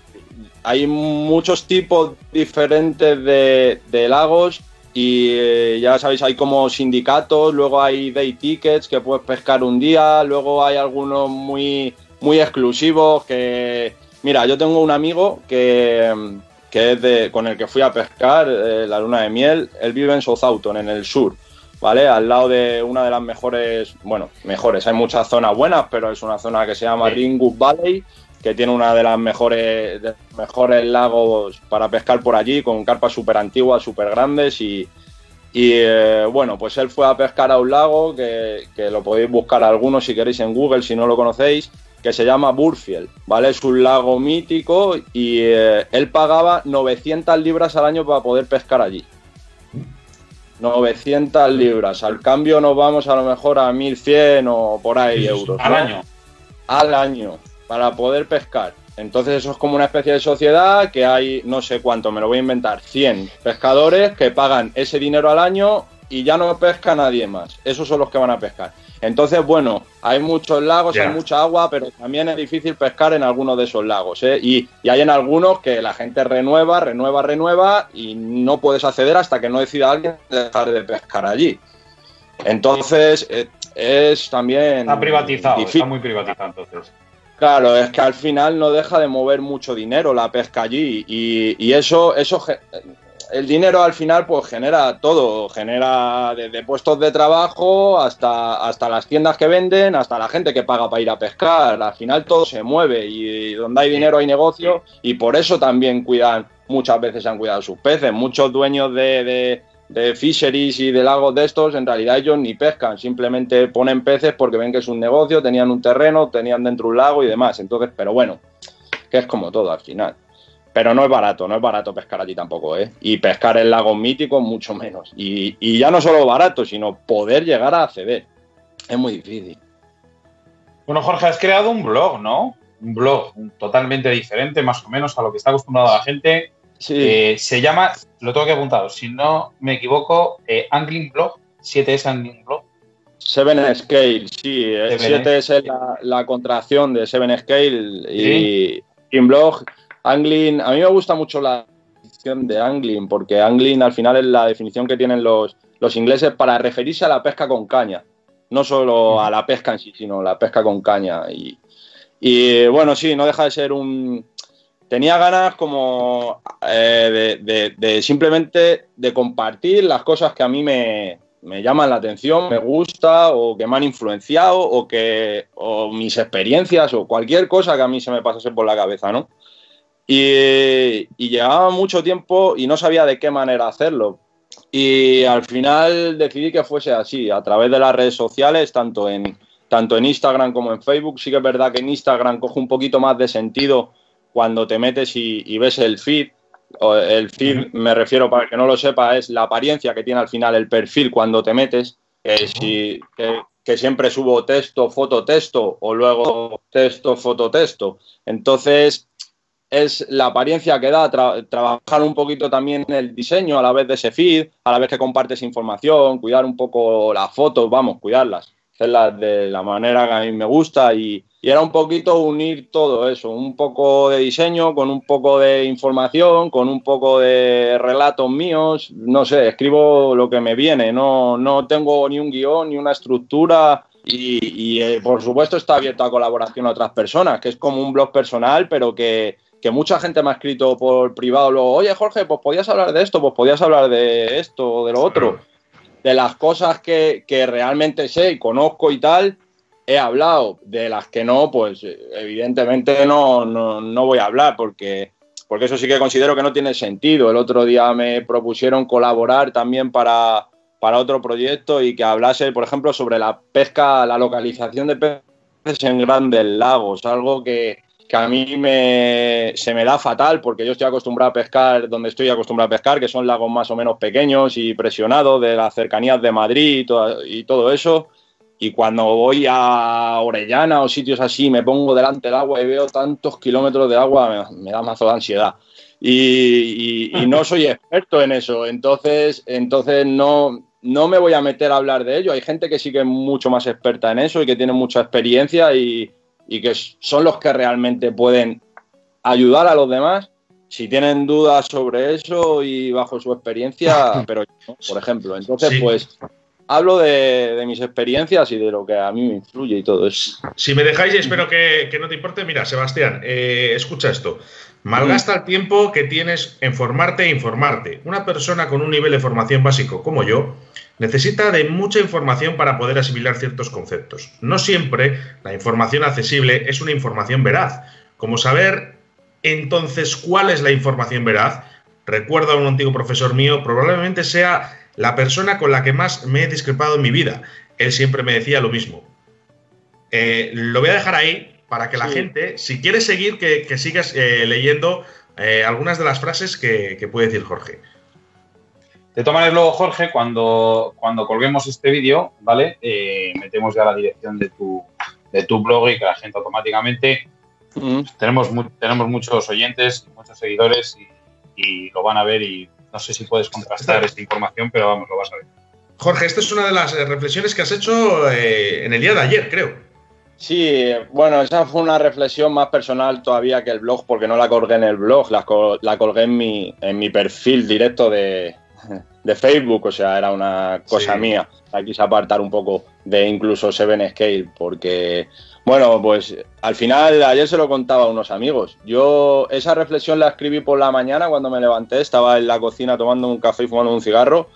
hay muchos tipos diferentes de, de lagos y eh, ya sabéis, hay como sindicatos, luego hay day tickets que puedes pescar un día, luego hay algunos muy, muy exclusivos que... Mira, yo tengo un amigo que, que es de, con el que fui a pescar eh, la luna de miel, él vive en Southampton, en el sur, ¿vale? Al lado de una de las mejores, bueno, mejores, hay muchas zonas buenas, pero es una zona que se llama. Ringwood Valley, que tiene una de las mejores, de los mejores lagos para pescar por allí, con carpas súper antiguas, súper grandes y, y, eh, bueno, pues él fue a pescar a un lago que, que lo podéis buscar algunos si queréis en Google, si no lo conocéis, que se llama Burfield, ¿vale? Es un lago mítico y eh, él pagaba 900 libras al año para poder pescar allí. 900 libras. Al cambio nos vamos a lo mejor a 1100 o por ahí euros. Al año. al año para poder pescar. Entonces eso es como una especie de sociedad que hay, no sé cuánto, me lo voy a inventar, 100 pescadores que pagan ese dinero al año y ya no pesca nadie más. Esos son los que van a pescar. Entonces, bueno, hay muchos lagos, hay mucha agua, pero también es difícil pescar en algunos de esos lagos. ¿eh? Y, y hay en algunos que la gente renueva, renueva, renueva y no puedes acceder hasta que no decida alguien dejar de pescar allí. Entonces, eh, es también... Está privatizado, difícil. está muy privatizado entonces. Claro, es que al final no deja de mover mucho dinero la pesca allí y, y eso, eso, el dinero al final pues genera todo, genera desde puestos de trabajo hasta, hasta las tiendas que venden, hasta la gente que paga para ir a pescar, al final todo se mueve y donde hay dinero hay negocio y por eso también cuidan, muchas veces han cuidado sus peces, muchos dueños de, de, de fisheries y de lagos de estos, en realidad ellos ni pescan, simplemente ponen peces porque ven que es un negocio, tenían un terreno, tenían dentro un lago y demás. Entonces, pero bueno, que es como todo al final. Pero no es barato, no es barato pescar allí tampoco, ¿eh? Y pescar en lagos míticos mucho menos. Y, y ya no solo barato, sino poder llegar a acceder. Es muy difícil. Bueno, Jorge, has creado un blog, ¿no? Un blog totalmente diferente, más o menos, a lo que está acostumbrada la gente. Sí, Eh, se llama, lo tengo que apuntado, si no me equivoco, eh, Angling Blog, 7S Angling Blog. Seven Scale, sí. eh, Seven Siete es la, la contracción de Seven Scale y Inblog. Angling, a mí me gusta mucho la definición de Angling, porque Angling al final es la definición que tienen los, los ingleses para referirse a la pesca con caña. No solo a la pesca en sí, sino la pesca con caña. Y, y, bueno, sí, no deja de ser un. Tenía ganas como eh, de, simplemente de compartir las cosas que a mí me, me llaman la atención, me gusta o que me han influenciado o que o mis experiencias o cualquier cosa que a mí se me pasase por la cabeza, ¿no? Y, y llevaba mucho tiempo y no sabía de qué manera hacerlo. Y al final decidí que fuese así, a través de las redes sociales, tanto en, tanto en Instagram como en Facebook. Sí que es verdad que en Instagram coge un poquito más de sentido cuando te metes y, y ves el feed El feed, me refiero para el que no lo sepa, es la apariencia que tiene al final el perfil cuando te metes. Que, si, que, siempre subo texto, foto, texto o luego texto, foto, texto. Entonces, es la apariencia que da trabajar un poquito también el diseño a la vez de ese feed, a la vez que compartes información, cuidar un poco las fotos, vamos, cuidarlas, hacerlas de la manera que a mí me gusta y, y era un poquito unir todo eso, un poco de diseño con un poco de información, con un poco de relatos míos, no sé, escribo lo que me viene, no, no tengo ni un guion ni una estructura y, eh, por supuesto está abierto a colaboración a otras personas, que es como un blog personal, pero que, que mucha gente me ha escrito por privado luego, oye Jorge, pues podías hablar de esto, pues podías hablar de esto o de lo otro, de las cosas que, que realmente sé y conozco y tal he hablado, de las que no, pues evidentemente no, no, voy a hablar porque, porque eso sí que considero que no tiene sentido. El otro día me propusieron colaborar también para, para otro proyecto y que hablase, por ejemplo, sobre la pesca, la localización de peces en grandes lagos, algo que, que a mí me, se me da fatal porque yo estoy acostumbrado a pescar donde estoy acostumbrado a pescar, que son lagos más o menos pequeños y presionados de las cercanías de Madrid y todo eso y cuando voy a Orellana o sitios así, me pongo delante del agua y veo tantos kilómetros de agua, me, da mazo de ansiedad. Y, no soy experto en eso, entonces, entonces no, no me voy a meter a hablar de ello. Hay gente que sí que es mucho más experta en eso y que tiene mucha experiencia y, y que son los que realmente pueden ayudar a los demás si tienen dudas sobre eso y bajo su experiencia, [LAUGHS] pero por ejemplo. Entonces, pues hablo de, mis experiencias y de lo que a mí me influye y todo eso. Si me dejáis, espero que, no te importe, mira, Sebastián, eh, escucha esto. Malgasta el tiempo que tienes en formarte e informarte. Una persona con un nivel de formación básico como yo necesita de mucha información para poder asimilar ciertos conceptos. No siempre la información accesible es una información veraz. Como saber entonces cuál es la información veraz, recuerdo a un antiguo profesor mío, probablemente sea la persona con la que más me he discrepado en mi vida. Él siempre me decía lo mismo. Eh, lo voy a dejar ahí para que la gente, si quiere seguir, que, sigas eh, leyendo eh, algunas de las frases que, puede decir Jorge. De todas luego, Jorge, cuando, cuando colguemos este vídeo, ¿vale? metemos ya la dirección de tu, de tu blog y que la gente automáticamente. tenemos, tenemos muchos oyentes, muchos seguidores y lo van a ver y no sé si puedes contrastar esta información, pero vamos, lo vas a ver. Jorge, esta es una de las eh, reflexiones que has hecho eh, en el día de ayer, creo. Sí, bueno, esa fue una reflexión más personal todavía que el blog, porque no la colgué en el blog, la, colgué en mi, en mi perfil directo de, [LAUGHS] Facebook, o sea, era una cosa mía. La quise apartar un poco de incluso Seven Scale, porque bueno, pues al final ayer se lo contaba a unos amigos. Yo esa reflexión la escribí por la mañana cuando me levanté, estaba en la cocina tomando un café y fumando un cigarro.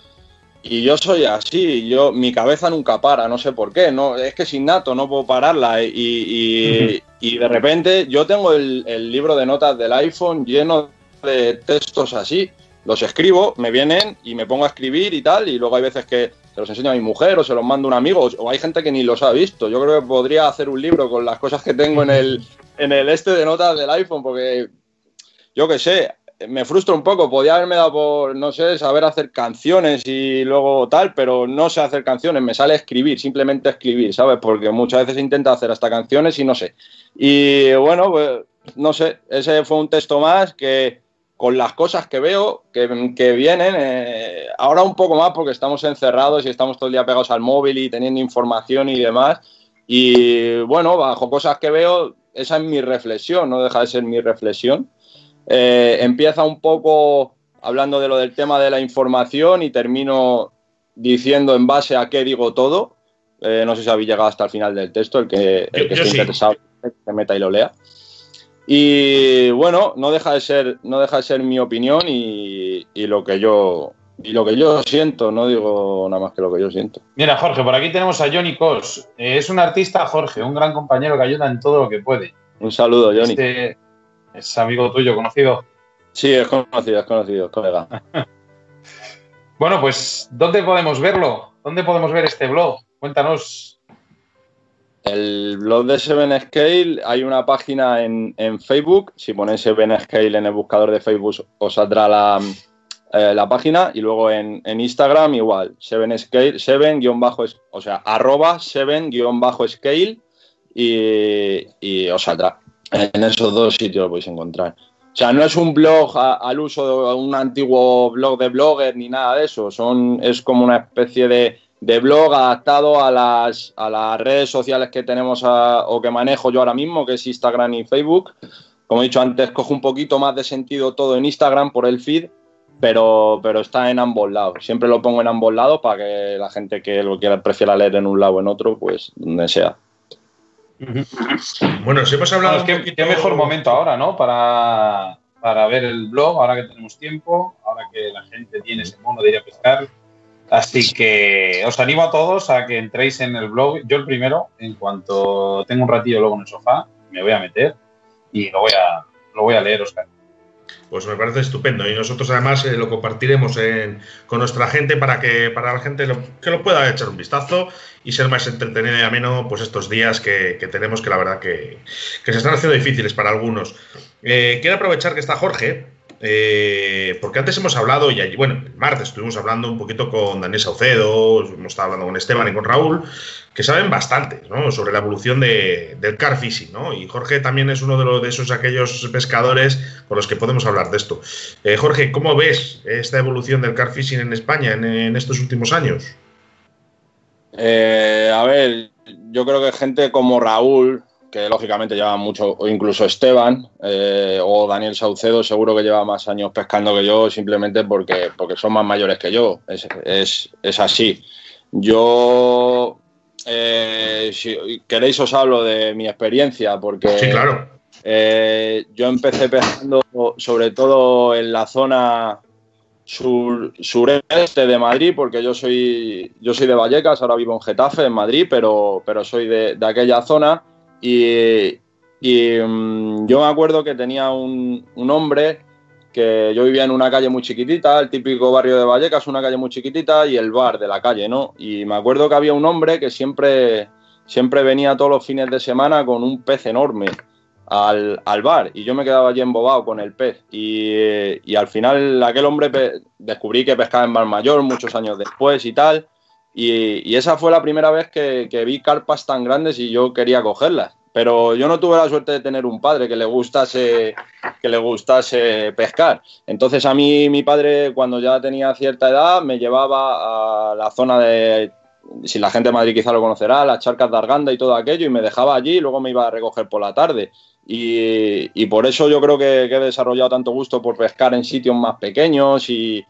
Y yo soy así, yo mi cabeza nunca para, no sé por qué, no es que es innato, no puedo pararla y, de repente yo tengo el, el libro de notas del iPhone lleno de textos así, los escribo, me vienen y me pongo a escribir y tal, y luego hay veces que se los enseño a mi mujer o se los mando a un amigo, o hay gente que ni los ha visto. Yo creo que podría hacer un libro con las cosas que tengo en el, en el este de notas del iPhone, porque yo qué sé, me frustra un poco. Podría haberme dado por, no sé, saber hacer canciones y luego tal, pero no sé hacer canciones, me sale escribir, simplemente escribir, ¿sabes? Porque muchas veces intento hacer hasta canciones y no sé. Y bueno, pues no sé, ese fue un texto más que con las cosas que veo que, vienen, eh, ahora un poco más porque estamos encerrados y estamos todo el día pegados al móvil y teniendo información y demás. Y bueno, bajo cosas que veo, esa es mi reflexión, no deja de ser mi reflexión. Eh, empieza un poco hablando de lo del tema de la información y termino diciendo en base a qué digo todo. Eh, no sé si habéis llegado hasta el final del texto, el que, el que esté interesado se meta y lo lea. Y bueno, no deja de ser, no deja de ser mi opinión y, lo que yo y lo que yo siento, no digo nada más que lo que yo siento. Mira, Jorge, por aquí tenemos a Johnny Cos. Eh, es un artista, Jorge, un gran compañero que ayuda en todo lo que puede. Un saludo, Johnny. Este es amigo tuyo, conocido. Sí, es conocido, es conocido, colega. [LAUGHS] bueno, pues, ¿dónde podemos verlo? ¿Dónde podemos ver este blog? Cuéntanos. El blog de Seven Scale, hay una página en, Facebook. Si ponéis Seven Scale en el buscador de Facebook, os saldrá la, eh, la página. Y luego en, Instagram, igual, Seven Scale, Seven bajo, o sea, arroba Seven bajo Scale y, os saldrá. En esos dos sitios lo podéis encontrar. O sea, no es un blog al uso de un antiguo blog de blogger ni nada de eso. Son, es como una especie de de blog adaptado a las, a las redes sociales que tenemos o que manejo yo ahora mismo, que es Instagram y Facebook. Como he dicho antes, cojo un poquito más de sentido todo en Instagram por el feed, pero, pero está en ambos lados. Siempre lo pongo en ambos lados para que la gente que lo quiera prefiera leer en un lado o en otro, pues donde sea. Bueno, si hemos hablado. qué, mejor momento ahora, ¿no? Para, para ver el blog, ahora que tenemos tiempo, ahora que la gente tiene ese mono de ir a pescar Así que os animo a todos a que entréis en el blog. Yo el primero, en cuanto tengo un ratillo luego en el sofá, me voy a meter y lo voy a, lo voy a leer, Oscar. Pues me parece estupendo y nosotros además eh, lo compartiremos con nuestra gente para que para la gente que lo pueda echar un vistazo y ser más entretenido y ameno pues estos días que, tenemos que la verdad que, se están haciendo difíciles para algunos. Eh, quiero aprovechar que está Jorge eh, porque antes hemos hablado, y bueno, el martes estuvimos hablando un poquito con Daniel Saucedo, hemos estado hablando con Esteban y con Raúl, que saben bastante sobre la evolución del car fishing, ¿no? Y Jorge también es uno de esos aquellos pescadores con los que podemos hablar de esto. Eh, Jorge, ¿cómo ves esta evolución del car fishing en España en, estos últimos años? Eh, a ver, yo creo que gente como Raúl, que lógicamente lleva mucho, o incluso Esteban eh, o Daniel Saucedo, seguro que lleva más años pescando que yo, simplemente porque, porque son más mayores que yo. Es, así. Yo, eh, si queréis, os hablo de mi experiencia, porque sí, claro. Eh, yo empecé pescando sobre todo en la zona sur, sureste de Madrid, porque yo soy, yo soy de Vallecas, ahora vivo en Getafe, en Madrid, pero, pero soy de, de aquella zona y, mm, yo me acuerdo que tenía un, hombre que yo vivía en una calle muy chiquitita, el típico barrio de Vallecas, una calle muy chiquitita y el bar de la calle, ¿no? Y me acuerdo que había un hombre que siempre, siempre venía todos los fines de semana con un pez enorme al, bar y yo me quedaba allí embobado con el pez. Y, al final aquel hombre descubrí que pescaba en Mar Mayor muchos años después y tal. Y, esa fue la primera vez que, vi carpas tan grandes y yo quería cogerlas. Pero yo no tuve la suerte de tener un padre que le gustase, que le gustase pescar. Entonces a mí mi padre cuando ya tenía cierta edad me llevaba a la zona de, si la gente de Madrid quizá lo conocerá, las charcas de Arganda y todo aquello y me dejaba allí y luego me iba a recoger por la tarde. Y, por eso yo creo que, he desarrollado tanto gusto por pescar en sitios más pequeños y,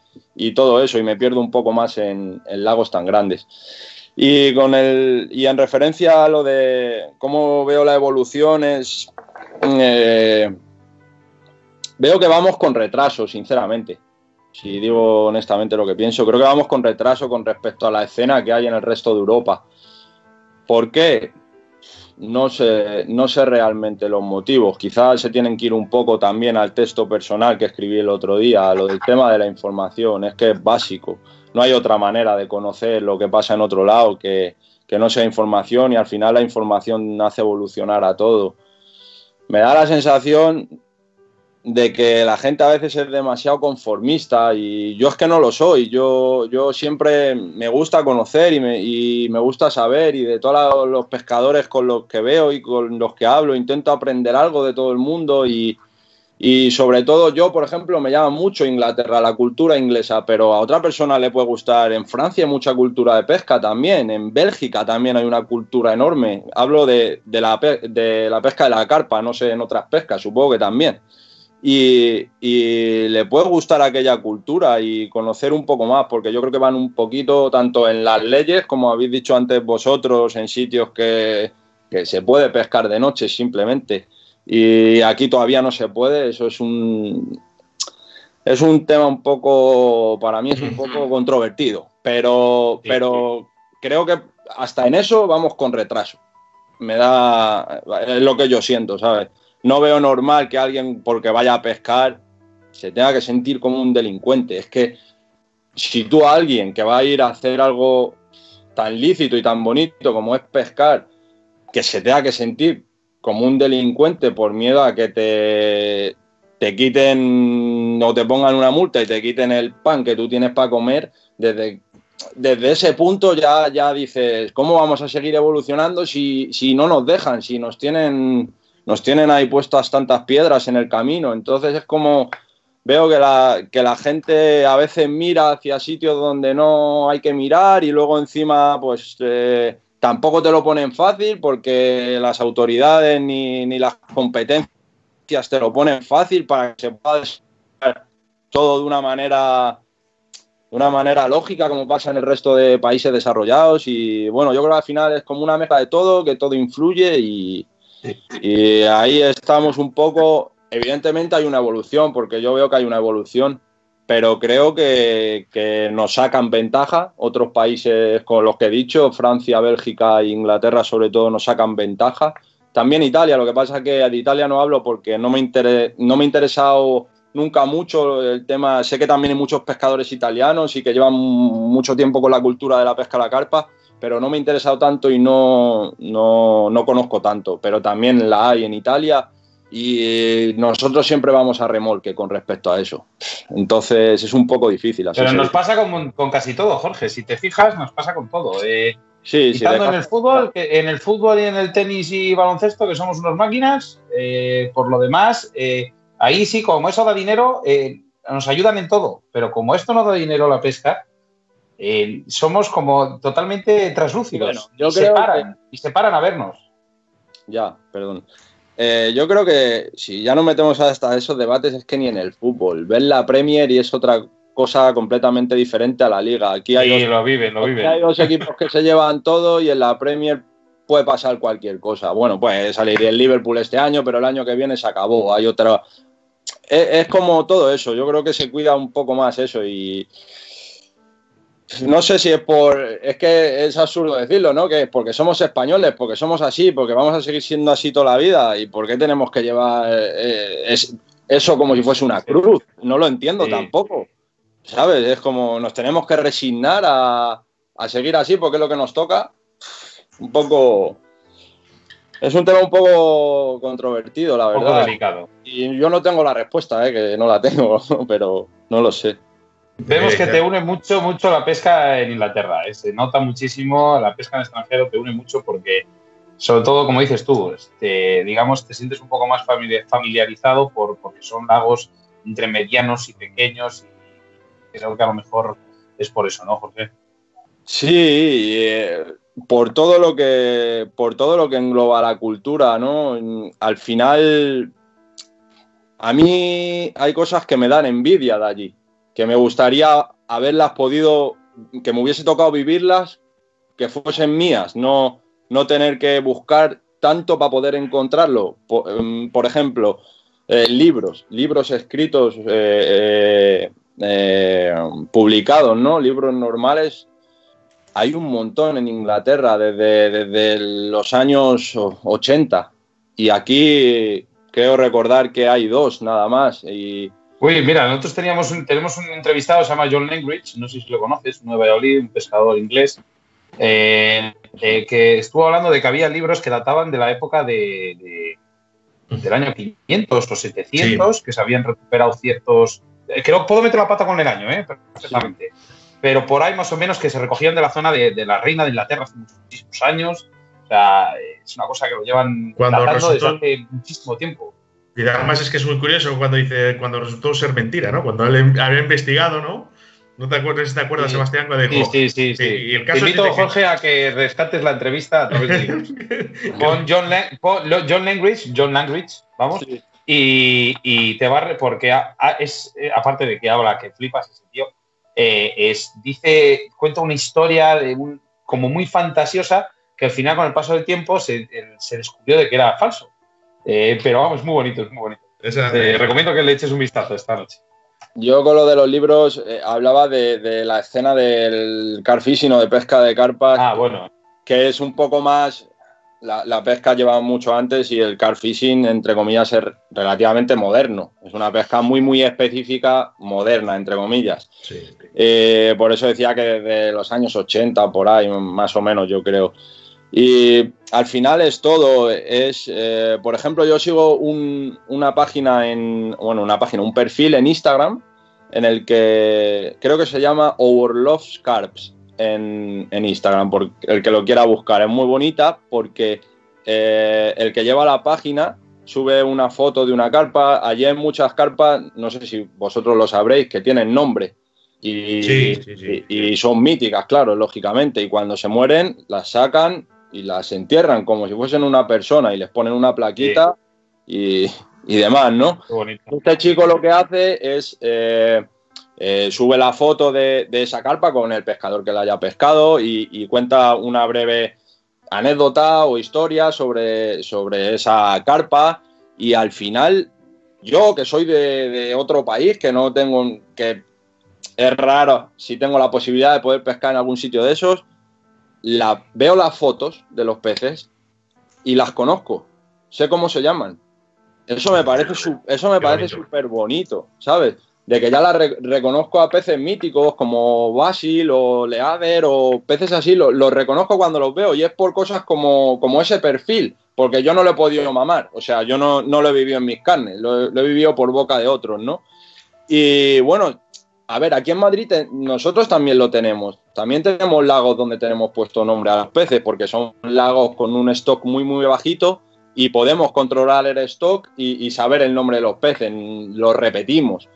todo eso, y me pierdo un poco más en, lagos tan grandes. Y, con el, y en referencia a lo de cómo veo la evolución, es, eh, veo que vamos con retraso, sinceramente. Si digo honestamente lo que pienso, creo que vamos con retraso con respecto a la escena que hay en el resto de Europa. ¿Por qué? No sé, no sé realmente los motivos. Quizás se tienen que ir un poco también al texto personal que escribí el otro día, a lo del tema de la información. Es que es básico. No hay otra manera de conocer lo que pasa en otro lado que, que no sea información y al final la información hace evolucionar a todo. Me da la sensación de que la gente a veces es demasiado conformista y yo es que no lo soy. Yo, yo siempre me gusta conocer y me, gusta saber y de todos los pescadores con los que veo y con los que hablo intento aprender algo de todo el mundo y, y sobre todo yo, por ejemplo, me llama mucho Inglaterra, la cultura inglesa, pero a otra persona le puede gustar. En Francia hay mucha cultura de pesca también, en Bélgica también hay una cultura enorme. Hablo de, de, la, de la pesca de la carpa, no sé en otras pescas, supongo que también y, le puede gustar aquella cultura y conocer un poco más, porque yo creo que van un poquito tanto en las leyes, como habéis dicho antes vosotros, en sitios que, se puede pescar de noche simplemente. Y aquí todavía no se puede, eso es un, es un tema un poco, para mí es un poco controvertido, pero, pero creo que hasta en eso vamos con retraso. Me da, es lo que yo siento, ¿sabes? No veo normal que alguien, porque vaya a pescar, se tenga que sentir como un delincuente. Es que si tú a alguien que va a ir a hacer algo tan lícito y tan bonito como es pescar, que se tenga que sentir como un delincuente por miedo a que te, te quiten o te pongan una multa y te quiten el pan que tú tienes para comer, desde, desde ese punto ya, ya dices, ¿cómo vamos a seguir evolucionando si, si no nos dejan, si nos tienen, nos tienen ahí puestas tantas piedras en el camino? Entonces es como veo que la, que la gente a veces mira hacia sitios donde no hay que mirar y luego encima pues eh, tampoco te lo ponen fácil porque las autoridades ni, ni, las competencias te lo ponen fácil para que se pueda todo de una manera de una manera lógica como pasa en el resto de países desarrollados y bueno yo creo que al final es como una mezcla de todo que todo influye y, y ahí estamos un poco evidentemente hay una evolución, porque yo veo que hay una evolución, pero creo que, que, nos sacan ventaja. Otros países con los que he dicho, Francia, Bélgica e Inglaterra sobre todo, nos sacan ventaja. También Italia, lo que pasa es que de Italia no hablo porque no me, inter no me ha interesado nunca mucho el tema. Sé que también hay muchos pescadores italianos y que llevan mucho tiempo con la cultura de la pesca a la carpa, pero no me ha interesado tanto y no, no, no conozco tanto. Pero también la hay en Italia y nosotros siempre vamos a remolque con respecto a eso. Entonces es un poco difícil. Pero nos pasa con, con, casi todo, Jorge. Si te fijas, nos pasa con todo. Eh, sí, sí, en el fútbol, que en el fútbol y en el tenis y baloncesto, que somos unas máquinas, eh, por lo demás, eh, ahí sí, como eso da dinero, eh, nos ayudan en todo. Pero como esto no da dinero a la pesca, eh, somos como totalmente translúcidos. Bueno, yo y, creo se paran, que... y se paran a vernos. Ya, perdón. Eh, yo creo que si ya no metemos hasta esos debates es que ni en el fútbol. Ver la Premier y es otra cosa completamente diferente a la liga. Aquí hay, sí, dos, lo viven, lo viven. hay dos equipos que se llevan todo y en la Premier puede pasar cualquier cosa. Bueno, puede salir el Liverpool este año, pero el año que viene se acabó. Hay otra. Es, es como todo eso. Yo creo que se cuida un poco más eso y no sé si es por. Es que es absurdo decirlo, ¿no? Que porque somos españoles, porque somos así, porque vamos a seguir siendo así toda la vida. ¿Y por qué tenemos que llevar eh, es, eso como si fuese una cruz? No lo entiendo sí. tampoco. ¿Sabes? Es como nos tenemos que resignar a, a, seguir así porque es lo que nos toca. Un poco. Es un tema un poco controvertido, la verdad. Un poco delicado. Y yo no tengo la respuesta, ¿eh? que no la tengo, [LAUGHS] pero no lo sé. Vemos que te une mucho, mucho la pesca en Inglaterra. ¿eh? Se nota muchísimo la pesca en extranjero, te une mucho porque, sobre todo, como dices tú, este, digamos, te sientes un poco más familiarizado por, porque son lagos entre medianos y pequeños y creo que a lo mejor es por eso, ¿no, Jorge? Sí, eh, por todo lo que por todo lo que engloba la cultura, ¿no? Al final, a mí hay cosas que me dan envidia de allí que me gustaría haberlas podido, que me hubiese tocado vivirlas, que fuesen mías, no, no tener que buscar tanto para poder encontrarlo. Por, por ejemplo, eh, libros, libros escritos, eh, eh, publicados, ¿no? Libros normales. Hay un montón en Inglaterra desde, desde los años 80 y aquí creo recordar que hay dos nada más y Uy, mira, nosotros teníamos un, tenemos un entrevistado, se llama John Langridge, no sé si lo conoces, un de Valladolid, un pescador inglés, eh, eh, que estuvo hablando de que había libros que databan de la época de, de del año 500 o 700, sí. que se habían recuperado ciertos... Eh, creo que puedo meter la pata con el año, ¿eh? perfectamente. Sí. Pero por ahí más o menos que se recogían de la zona de, de la reina de Inglaterra hace muchísimos años. O sea, es una cosa que lo llevan Cuando resultó... desde hace muchísimo tiempo. Y además es que es muy curioso cuando dice, cuando resultó ser mentira, ¿no? Cuando él había investigado, ¿no? ¿No te acuerdas, te acuerdas, sí. Sebastián, cuando dijo? Sí, sí, sí. sí. Y el caso te invito, Jorge, a que rescates la entrevista a través de. Con [LAUGHS] John, Lang John Langridge, John Langridge, vamos. Sí. Y, y, te va a, porque a, a, es, eh, aparte de que habla que flipas ese tío, eh, es, dice, cuenta una historia de un, como muy fantasiosa que al final con el paso del tiempo se, se descubrió de que era falso. Eh, pero vamos, es muy bonito, es muy bonito. Esa, eh, recomiendo que le eches un vistazo esta noche. Yo con lo de los libros eh, hablaba de, de, la escena del car fishing o de pesca de carpas. Ah, bueno. Que es un poco más. La, la, pesca lleva mucho antes y el car fishing, entre comillas, es relativamente moderno. Es una pesca muy, muy específica, moderna, entre comillas. Sí. Eh, por eso decía que desde los años 80, por ahí, más o menos, yo creo. Y al final es todo. Es, eh, por ejemplo, yo sigo un- una página en, bueno, una página, un perfil en Instagram en el que creo que se llama Our Love Carps en, en Instagram, por el que lo quiera buscar. Es muy bonita porque eh, el que lleva la página sube una foto de una carpa. Allí hay muchas carpas, no sé si vosotros lo sabréis, que tienen nombre. Y, Sí, sí, sí. y- y son míticas, claro, lógicamente. Y cuando se mueren, las sacan y las entierran como si fuesen una persona y les ponen una plaquita y, y demás, ¿no? Este chico lo que hace es eh, eh, sube la foto de, de esa carpa con el pescador que la haya pescado y, y cuenta una breve anécdota o historia sobre, sobre esa carpa y al final yo que soy de, de otro país que no tengo que es raro si tengo la posibilidad de poder pescar en algún sitio de esos la, veo las fotos de los peces y las conozco. Sé cómo se llaman. Eso me parece su- eso me Qué parece bonito. súper bonito sabes de que ya la re- reconozco a peces míticos como Basil o Leader o peces así, lo- los reconozco cuando los veo y es por cosas como, como ese perfil, porque yo no lo he podido mamar, o sea, yo no, no lo he vivido en mis carnes, lo, he- lo he vivido por boca de otros, ¿no? Y bueno, a ver, aquí en Madrid te- nosotros también lo tenemos, también tenemos lagos donde tenemos puesto nombre a los peces, porque son lagos con un stock muy, muy bajito y podemos controlar el stock y, saber el nombre de los peces, lo repetimos.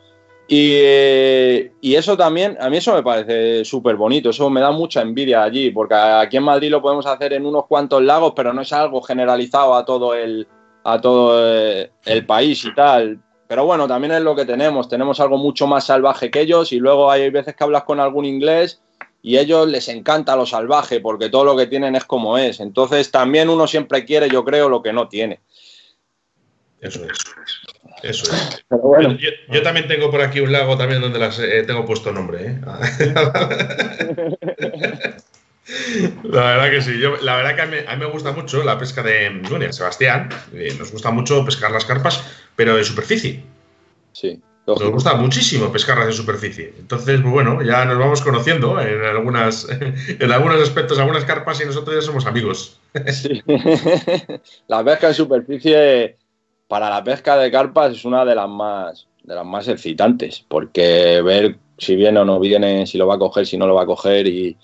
Y, eh, y eso también, a mí eso me parece súper bonito, eso me da mucha envidia allí, porque aquí en Madrid lo podemos hacer en unos cuantos lagos, pero no es algo generalizado a todo el, a todo eh, el país y tal. Pero bueno, también es lo que tenemos, tenemos algo mucho más salvaje que ellos y luego hay veces que hablas con algún inglés y a ellos les encanta lo salvaje porque todo lo que tienen es como es. Entonces también uno siempre quiere, yo creo, lo que no tiene. Eso es. Eso es. Pero bueno, Yo, yo también tengo por aquí un lago también donde las eh, tengo puesto nombre, ¿eh? [LAUGHS] La verdad que sí. Yo, la verdad que a mí, a mí me gusta mucho la pesca de bueno, Sebastián. Eh, nos gusta mucho pescar las carpas, pero de superficie. sí. Nos gusta muchísimo pescarlas de superficie. Entonces, pues bueno, ya nos vamos conociendo en algunas, [LAUGHS] en algunos aspectos, algunas carpas y nosotros ya somos amigos. [LAUGHS] Sí. [LAUGHS] la pesca en superficie para la pesca de carpas es una de las más de las más excitantes, porque ver si viene o no viene, si lo va a coger, si no lo va a coger y,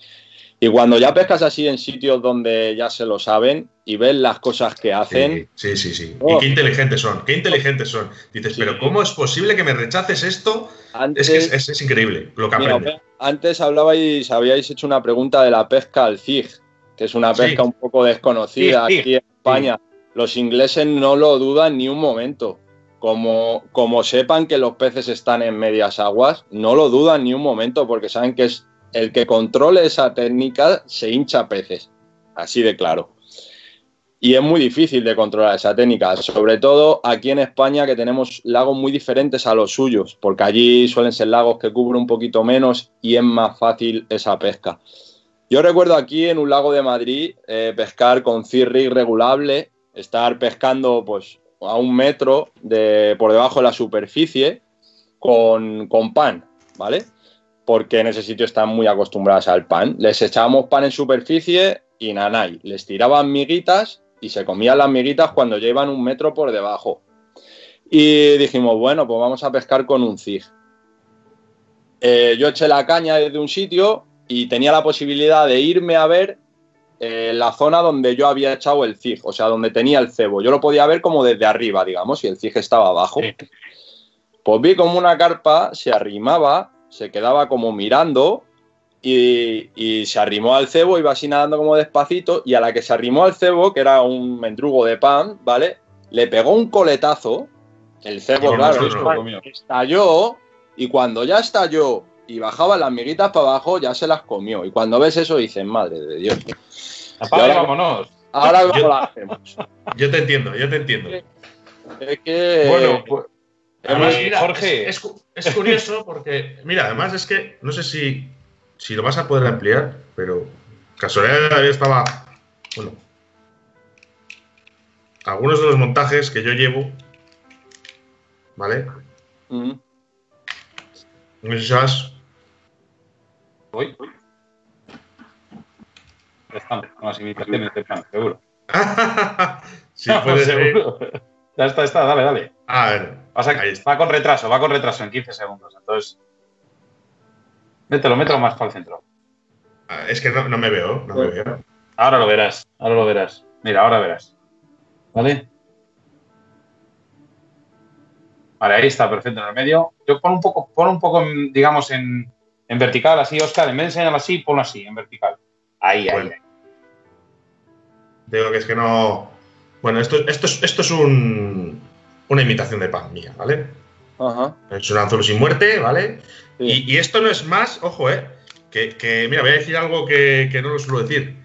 y cuando ya pescas así en sitios donde ya se lo saben y ves las cosas que hacen, Sí, sí, sí. sí. Oh. Y qué inteligentes son, qué inteligentes son. Dices, Sí. pero ¿cómo es posible que me rechaces esto? antes, Es que es, es- es increíble lo que mira, aprende. antes hablabais, habíais hecho una pregunta de la pesca al CIG, que es una Sí. pesca un poco desconocida aquí en España. Los ingleses no lo dudan ni un momento. Como, como sepan que los peces están en medias aguas, no lo dudan ni un momento porque saben que es el que controle esa técnica se hincha peces. Así de claro. Y es muy difícil de controlar esa técnica, sobre todo aquí en España que tenemos lagos muy diferentes a los suyos, porque allí suelen ser lagos que cubren un poquito menos y es más fácil esa pesca. Yo recuerdo aquí en un lago de Madrid eh, pescar con cirri regulable, estar pescando pues a un metro de, por debajo de la superficie con, con pan, ¿vale? Porque en ese sitio están muy acostumbradas al pan. Les echábamos pan en superficie y nanay. Les tiraban miguitas y se comían las miguitas cuando llevan un metro por debajo. Y dijimos, bueno, pues vamos a pescar con un zig. Eh, yo eché la caña desde un sitio y tenía la posibilidad de irme a ver eh, la zona donde yo había echado el zig, o sea, donde tenía el cebo. Yo lo podía ver como desde arriba, digamos, y el zig estaba abajo. Pues vi como una carpa se arrimaba, se quedaba como mirando y, y se arrimó al cebo, iba así nadando como despacito, y a la que se arrimó al cebo, que era un mendrugo de pan, ¿vale? Le pegó un coletazo, el cebo, claro, no, estalló, y cuando ya estalló y bajaban las miguitas para abajo, ya se las comió. Y cuando ves eso, dices, madre de Dios, ahora- vámonos. ahora Yo- cómo la hacemos. Yo te entiendo, yo te entiendo. Es que... Bueno, pues, Además, Eh, mira, Jorge. Es, es cu- es [LAUGHS] curioso porque, mira, además es que no sé si, si lo vas a poder ampliar, pero casualidad yo estaba, bueno, algunos de los montajes que yo llevo, ¿vale? Mm, No sé si sabes, están con las imitaciones de plan, seguro. [LAUGHS] sí, [LAUGHS] puede ser. seguro. Ya está, está, dale, dale. A ver, Pasa que va con retraso, va con retraso en 15 segundos. Entonces, mételo, mételo más para el centro. Ah, Es que no, no me veo, no me veo. Ahora lo verás, ahora lo verás. Mira, ahora verás. ¿Vale? Vale, ahí está, perfecto, en el medio. Yo pon un poco, pon un poco, digamos, en, en vertical, así, Oscar. En vez de enseñarlo así, ponlo así, en vertical. Ahí, ahí, Bueno. ahí. Digo que es que no. Bueno, esto, esto, es, esto es un, una imitación de pan mía, ¿vale? Ajá. Es un anzuelo sin muerte, ¿vale? Sí. Y, y esto no es más, ojo, ¿eh? Que, que, mira, voy a decir algo que, que no lo suelo decir.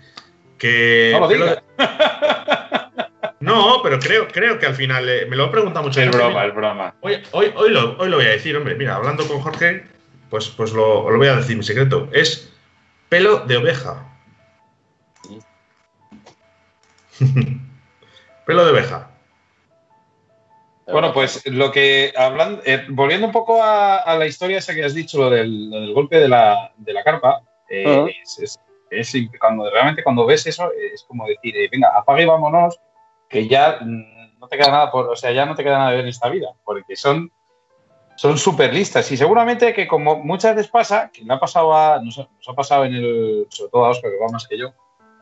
Que. No lo. [LAUGHS] No, pero creo, creo que al final eh, me lo he preguntado muchas Es broma, es broma. Hoy, hoy, hoy, lo, hoy lo voy a decir, hombre. Mira, hablando con Jorge, pues, pues lo, lo voy a decir mi secreto. Es pelo de oveja. [LAUGHS] pelo de oveja. Bueno, pues lo que hablando, eh, volviendo un poco a, a la historia esa que has dicho, lo del, lo del golpe de la, de la carpa, eh, es, es- es imp- cuando realmente cuando ves eso es como decir, eh, venga, apaga y vámonos, que ya mm, no te queda nada por, o sea, ya no te queda nada de ver en esta vida, porque son son súper listas y seguramente que como muchas veces pasa, que me ha pasado a, nos, ha- nos ha pasado en el, sobre todo a Oscar, que va más que yo,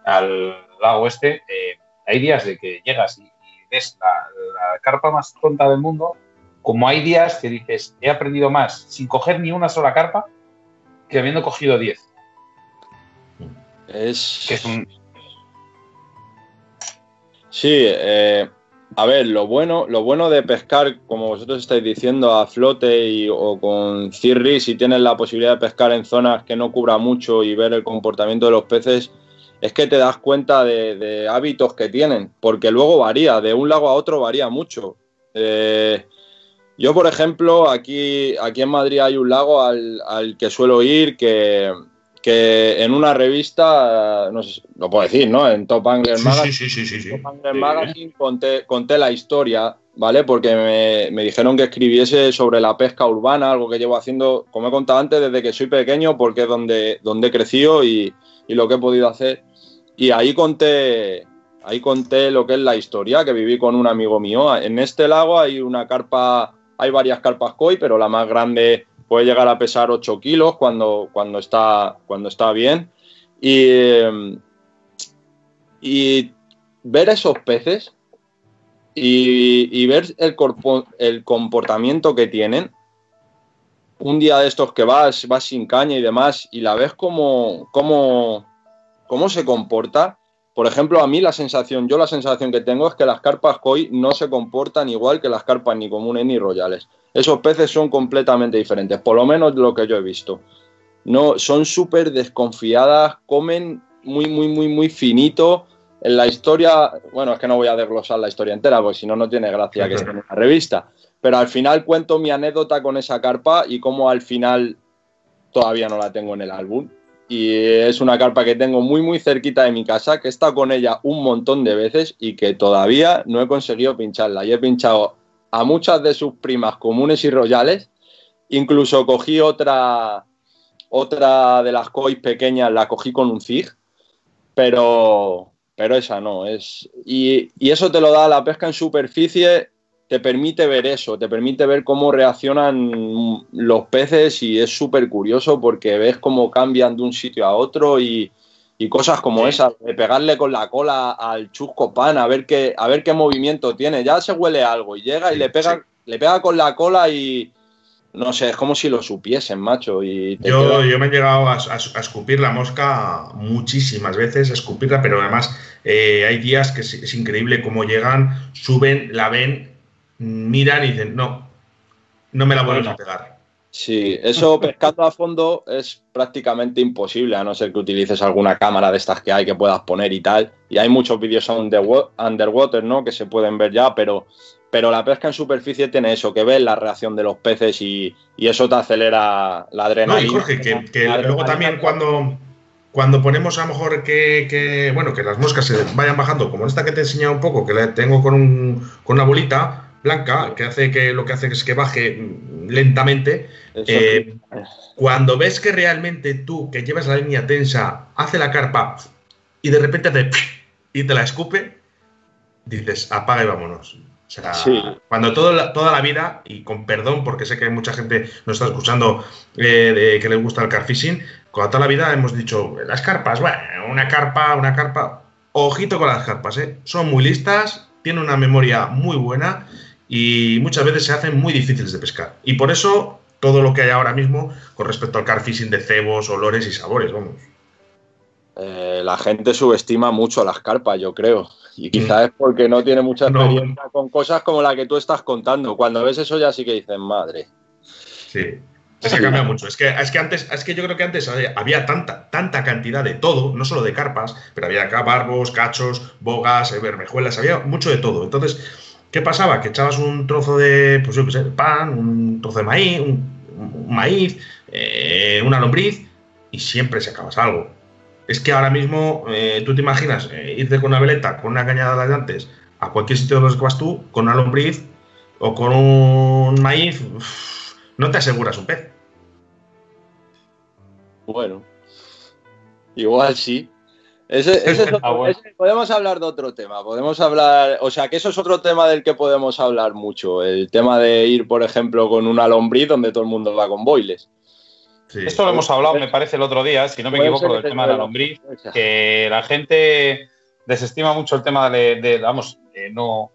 al lago este, hay días de que llegas y, la, la carpa más tonta del mundo, como hay días que dices, he aprendido más sin coger ni una sola carpa que habiendo cogido 10. Es, Que es un, Sí, eh, a ver, lo bueno, lo bueno de pescar, como vosotros estáis diciendo, a flote y, o con cirri, si tienes la posibilidad de pescar en zonas que no cubra mucho y ver el comportamiento de los peces, es que te das cuenta de, de hábitos que tienen, porque luego varía, de un lago a otro varía mucho. Eh, yo, por ejemplo, aquí, aquí en Madrid hay un lago al, al que suelo ir que, que en una revista, no sé, lo puedo decir, ¿no? En Top Angler Magazine. sí, sí, sí, sí, sí. Top Angler Magazine conté, conté la historia, ¿vale? Porque me, me dijeron que escribiese sobre la pesca urbana, algo que llevo haciendo, como he contado antes, desde que soy pequeño, porque es donde, donde he crecido y, y lo que he podido hacer. Y ahí conté, ahí conté lo que es la historia, que viví con un amigo mío. En este lago hay una carpa, hay varias carpas koi, pero la más grande puede llegar a pesar 8 kilos cuando, cuando, está, cuando está bien. Y, y ver esos peces y, y ver el, corpo- el comportamiento que tienen, un día de estos que vas, vas sin caña y demás, y la ves como, como, cómo se comporta. Por ejemplo, a mí la sensación, yo la sensación que tengo es que las carpas koi no se comportan igual que las carpas ni comunes ni royales. Esos peces son completamente diferentes, por lo menos lo que yo he visto. No, son súper desconfiadas, comen muy, muy, muy, muy finito. En la historia, bueno, es que no voy a desglosar la historia entera, porque si no, no tiene gracia que esté en una revista. Pero al final cuento mi anécdota con esa carpa y cómo al final todavía no la tengo en el álbum. Y es una carpa que tengo muy, muy cerquita de mi casa, que he estado con ella un montón de veces y que todavía no he conseguido pincharla. Y he pinchado a muchas de sus primas comunes y royales. Incluso cogí otra, otra de las cois pequeñas, la cogí con un zig, pero, pero esa no. Es, y, y eso te lo da la pesca en superficie, te permite ver eso, te permite ver cómo reaccionan los peces y es súper curioso porque ves cómo cambian de un sitio a otro y, y cosas como Sí. esas, de pegarle con la cola al chusco pan a ver qué, a ver qué movimiento tiene. Ya se huele algo y llega y Sí, le pega, sí. le pega con la cola y no sé, es como si lo supiesen, macho. Y Yo, queda- yo me he llegado a, a- a escupir la mosca muchísimas veces, a escupirla, pero además eh, hay días que es, es increíble cómo llegan, suben, la ven, miran y dicen, no, no me la vuelves a pegar. Sí, eso [LAUGHS] pescando a fondo es prácticamente imposible, a no ser que utilices alguna cámara de estas que hay que puedas poner y tal. Y hay muchos vídeos underwa- underwater, ¿no? Que se pueden ver ya, pero, pero la pesca en superficie tiene eso, que ves la reacción de los peces y, y eso te acelera la No, y adrenalina. Jorge, que, que luego adrenalina- también cuando, cuando ponemos a lo mejor que, que, bueno, que las moscas se vayan bajando, como esta que te he enseñado un poco, que la tengo con, un- con una bolita blanca, que hace que lo que hace es que baje mm, lentamente, eh, cuando ves que realmente tú, que llevas la línea tensa, hace la carpa y de repente te, y te la escupe, dices, apaga y vámonos. O sea, cuando todo toda la vida, y con perdón, porque sé que mucha gente nos está escuchando eh, de que les gusta el car fishing, con toda la vida hemos dicho, las carpas, bueno, una carpa, una carpa. Ojito con las carpas, ¿eh? son muy listas, tienen una memoria muy buena y muchas veces se hacen muy difíciles de pescar. Y por eso todo lo que hay ahora mismo con respecto al car fishing de cebos, olores y sabores, vamos. Eh, la gente subestima mucho las carpas, yo creo. Y quizás es porque no tiene mucha experiencia con cosas como la que tú estás contando. Cuando ves eso ya sí que dices, madre. Sí. Es que cambia mucho. Es que, es que antes, es que yo creo que antes había tanta, tanta cantidad de todo, no solo de carpas, pero había acá barbos, cachos, bogas, bermejuelas, había mucho de todo. Entonces, ¿qué pasaba? Que echabas un trozo de, pues yo qué sé, pan, un trozo de maíz, un, maíz, eh, una lombriz, y siempre sacabas algo es que ahora mismo eh, tú te imaginas eh, irte con una veleta, con una cañada de antes, a cualquier sitio de los que vas tú, con una lombriz o con un maíz, no te aseguras un pez. Bueno, igual sí. Podemos hablar de otro tema, podemos hablar, o sea que eso es otro tema del que podemos hablar mucho, el tema de ir, por ejemplo, con una lombriz donde todo el mundo va con boiles. Esto lo hemos hablado, me parece, el otro día, si no me equivoco, del tema de la lombriz, que la gente desestima mucho el tema de, vamos, no,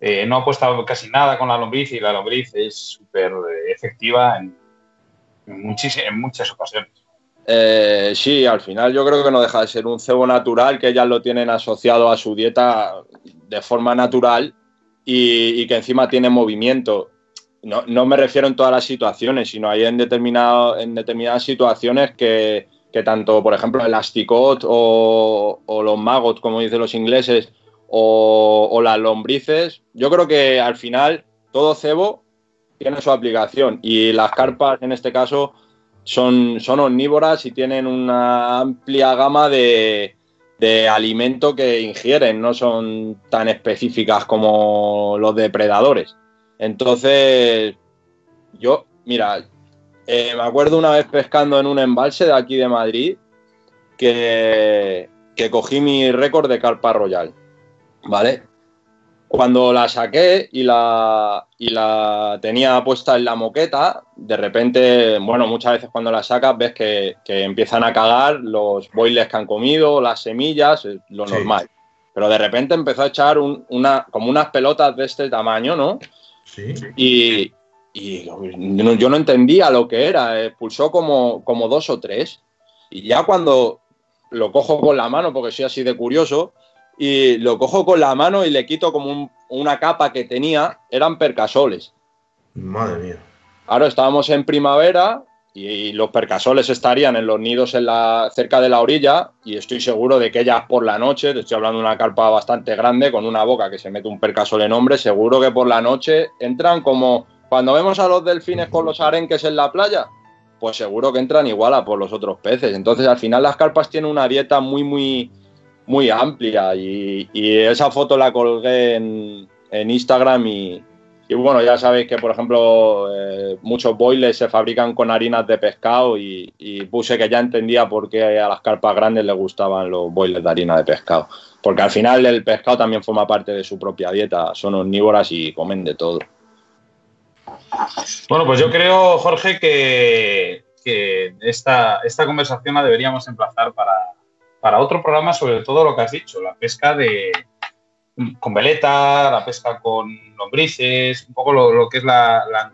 eh, no apuesta casi nada con la lombriz y la lombriz es súper efectiva en, en, muchas ocasiones. Eh, sí, al final yo creo que no deja de ser un cebo natural que ellas lo tienen asociado a su dieta de forma natural y, que encima tiene movimiento. No, no, me refiero en todas las situaciones, sino hay en, determinadas situaciones que, tanto, por ejemplo, el asticot o, los maggots, como dicen los ingleses, o, las lombrices, yo creo que al final todo cebo tiene su aplicación y las carpas en este caso son, son omnívoras y tienen una amplia gama de, de alimento que ingieren, no son tan específicas como los depredadores. Entonces, yo, mira, eh, me acuerdo una vez pescando en un embalse de aquí de Madrid que, que cogí mi récord de carpa royal, ¿vale? Cuando la saqué y la, y la tenía puesta en la moqueta, de repente, bueno, muchas veces cuando la sacas ves que, empiezan a cagar los boiles que han comido, las semillas, lo normal. Pero de repente empezó a echar una, como unas pelotas de este tamaño, ¿no? Y, yo no entendía lo que era, expulsó como, como dos o tres. Y ya cuando lo cojo con la mano, porque soy así de curioso, y lo cojo con la mano y le quito como una capa que tenía, eran percasoles. Madre mía. Ahora estábamos en primavera y los percasoles estarían en los nidos en la, cerca de la orilla y estoy seguro de que ellas por la noche, estoy hablando de una carpa bastante grande con una boca que se mete un percasol en hombre, seguro que por la noche entran como cuando vemos a los delfines con los arenques en la playa, pues seguro que entran igual a por los otros peces. Entonces al final las carpas tienen una dieta muy, muy, muy amplia y, esa foto la colgué en, Instagram y, bueno, ya sabéis que, por ejemplo, eh, muchos boilers se fabrican con harinas de pescado y, puse que ya entendía por qué a las carpas grandes les gustaban los boilers de harina de pescado. Porque al final el pescado también forma parte de su propia dieta, son omnívoras y comen de todo. Bueno, pues yo creo, Jorge, que, esta, esta, conversación la deberíamos emplazar para, para otro programa sobre todo lo que has dicho, la pesca de, con veleta, la pesca con lombrices, un poco lo, que es la,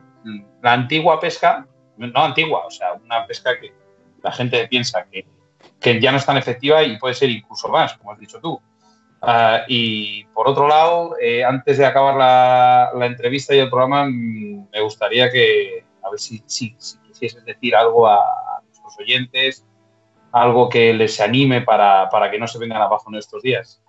antigua pesca, no antigua, o sea, una pesca que la gente piensa que, ya no es tan efectiva y puede ser incluso más, como has dicho tú. Ah, y por otro lado, eh, antes de acabar la, entrevista y el programa, mm, me gustaría que, a ver si, si, quisieses decir algo a, nuestros oyentes, algo que les anime para, para que no se vengan abajo en estos días.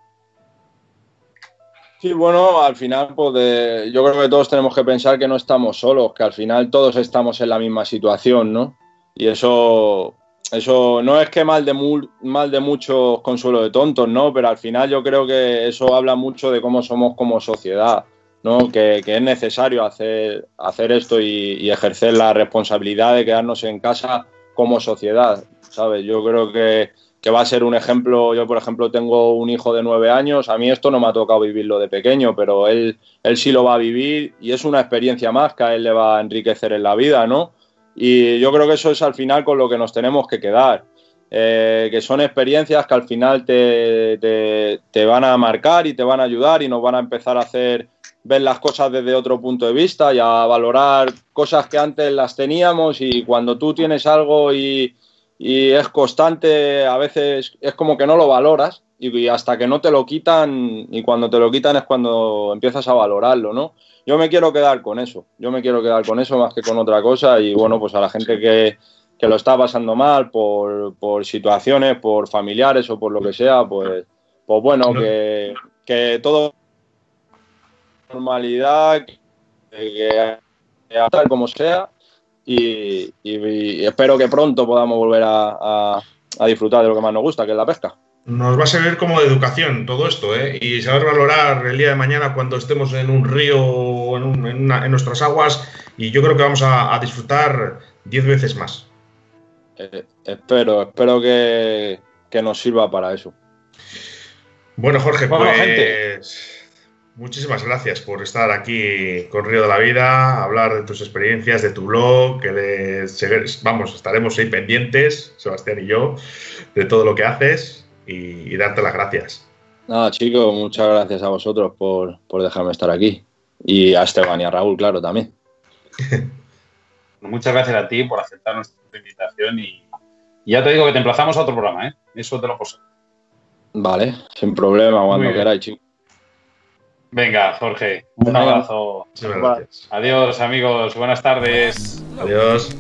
Sí, bueno, al final, pues yo creo que todos tenemos que pensar que no estamos solos, que al final todos estamos en la misma situación, ¿no? Y eso, eso no es que mal de, mal de muchos consuelo de tontos, ¿no? Pero al final yo creo que eso habla mucho de cómo somos como sociedad, ¿no? Que, es necesario hacer, hacer esto y, y, ejercer la responsabilidad de quedarnos en casa como sociedad, Yo creo que, va a ser un ejemplo. Yo, por ejemplo, tengo un hijo de nueve años. A mí esto no me ha tocado vivirlo de pequeño, pero él, él sí lo va a vivir y es una experiencia más que a él le va a enriquecer en la vida, ¿no? Y yo creo que eso es al final con lo que nos tenemos que quedar. Eh, que son experiencias que al final te, te, te, van a marcar y te van a ayudar y nos van a empezar a hacer ver las cosas desde otro punto de vista y a valorar cosas que antes las teníamos y cuando tú tienes algo y, y es constante, a veces es como que no lo valoras y hasta que no te lo quitan y cuando te lo quitan es cuando empiezas a valorarlo, ¿no? Yo me quiero quedar con eso, yo me quiero quedar con eso más que con otra cosa y bueno, pues a la gente que, que lo está pasando mal por, por, situaciones, por familiares o por lo que sea, pues, pues bueno, que, que todo normalidad, que, que, tal como sea y, y, y, espero que pronto podamos volver a, a, a, disfrutar de lo que más nos gusta, que es la pesca. Nos va a servir como de educación todo esto, ¿eh? Y saber valorar el día de mañana cuando estemos en un río o en, un, en, una, en, nuestras aguas y yo creo que vamos a, a disfrutar diez veces más. Eh, espero, espero que, que, nos sirva para eso. Bueno, Jorge, bueno, pues gente. Muchísimas gracias por estar aquí con Río de la Vida, hablar de tus experiencias, de tu blog, que de, vamos, estaremos ahí pendientes, Sebastián y yo, de todo lo que haces y, y darte las gracias. Nada, chicos, muchas gracias a vosotros por, por dejarme estar aquí. Y a Esteban y a Raúl, claro, también. [LAUGHS] Muchas gracias a ti por aceptar nuestra invitación y, y, ya te digo que te emplazamos a otro programa, ¿eh? Eso te lo poseo. Vale, sin problema, cuando queráis, chicos. Venga, Jorge, un abrazo. Muchas gracias. Adiós, amigos. Buenas tardes. Adiós.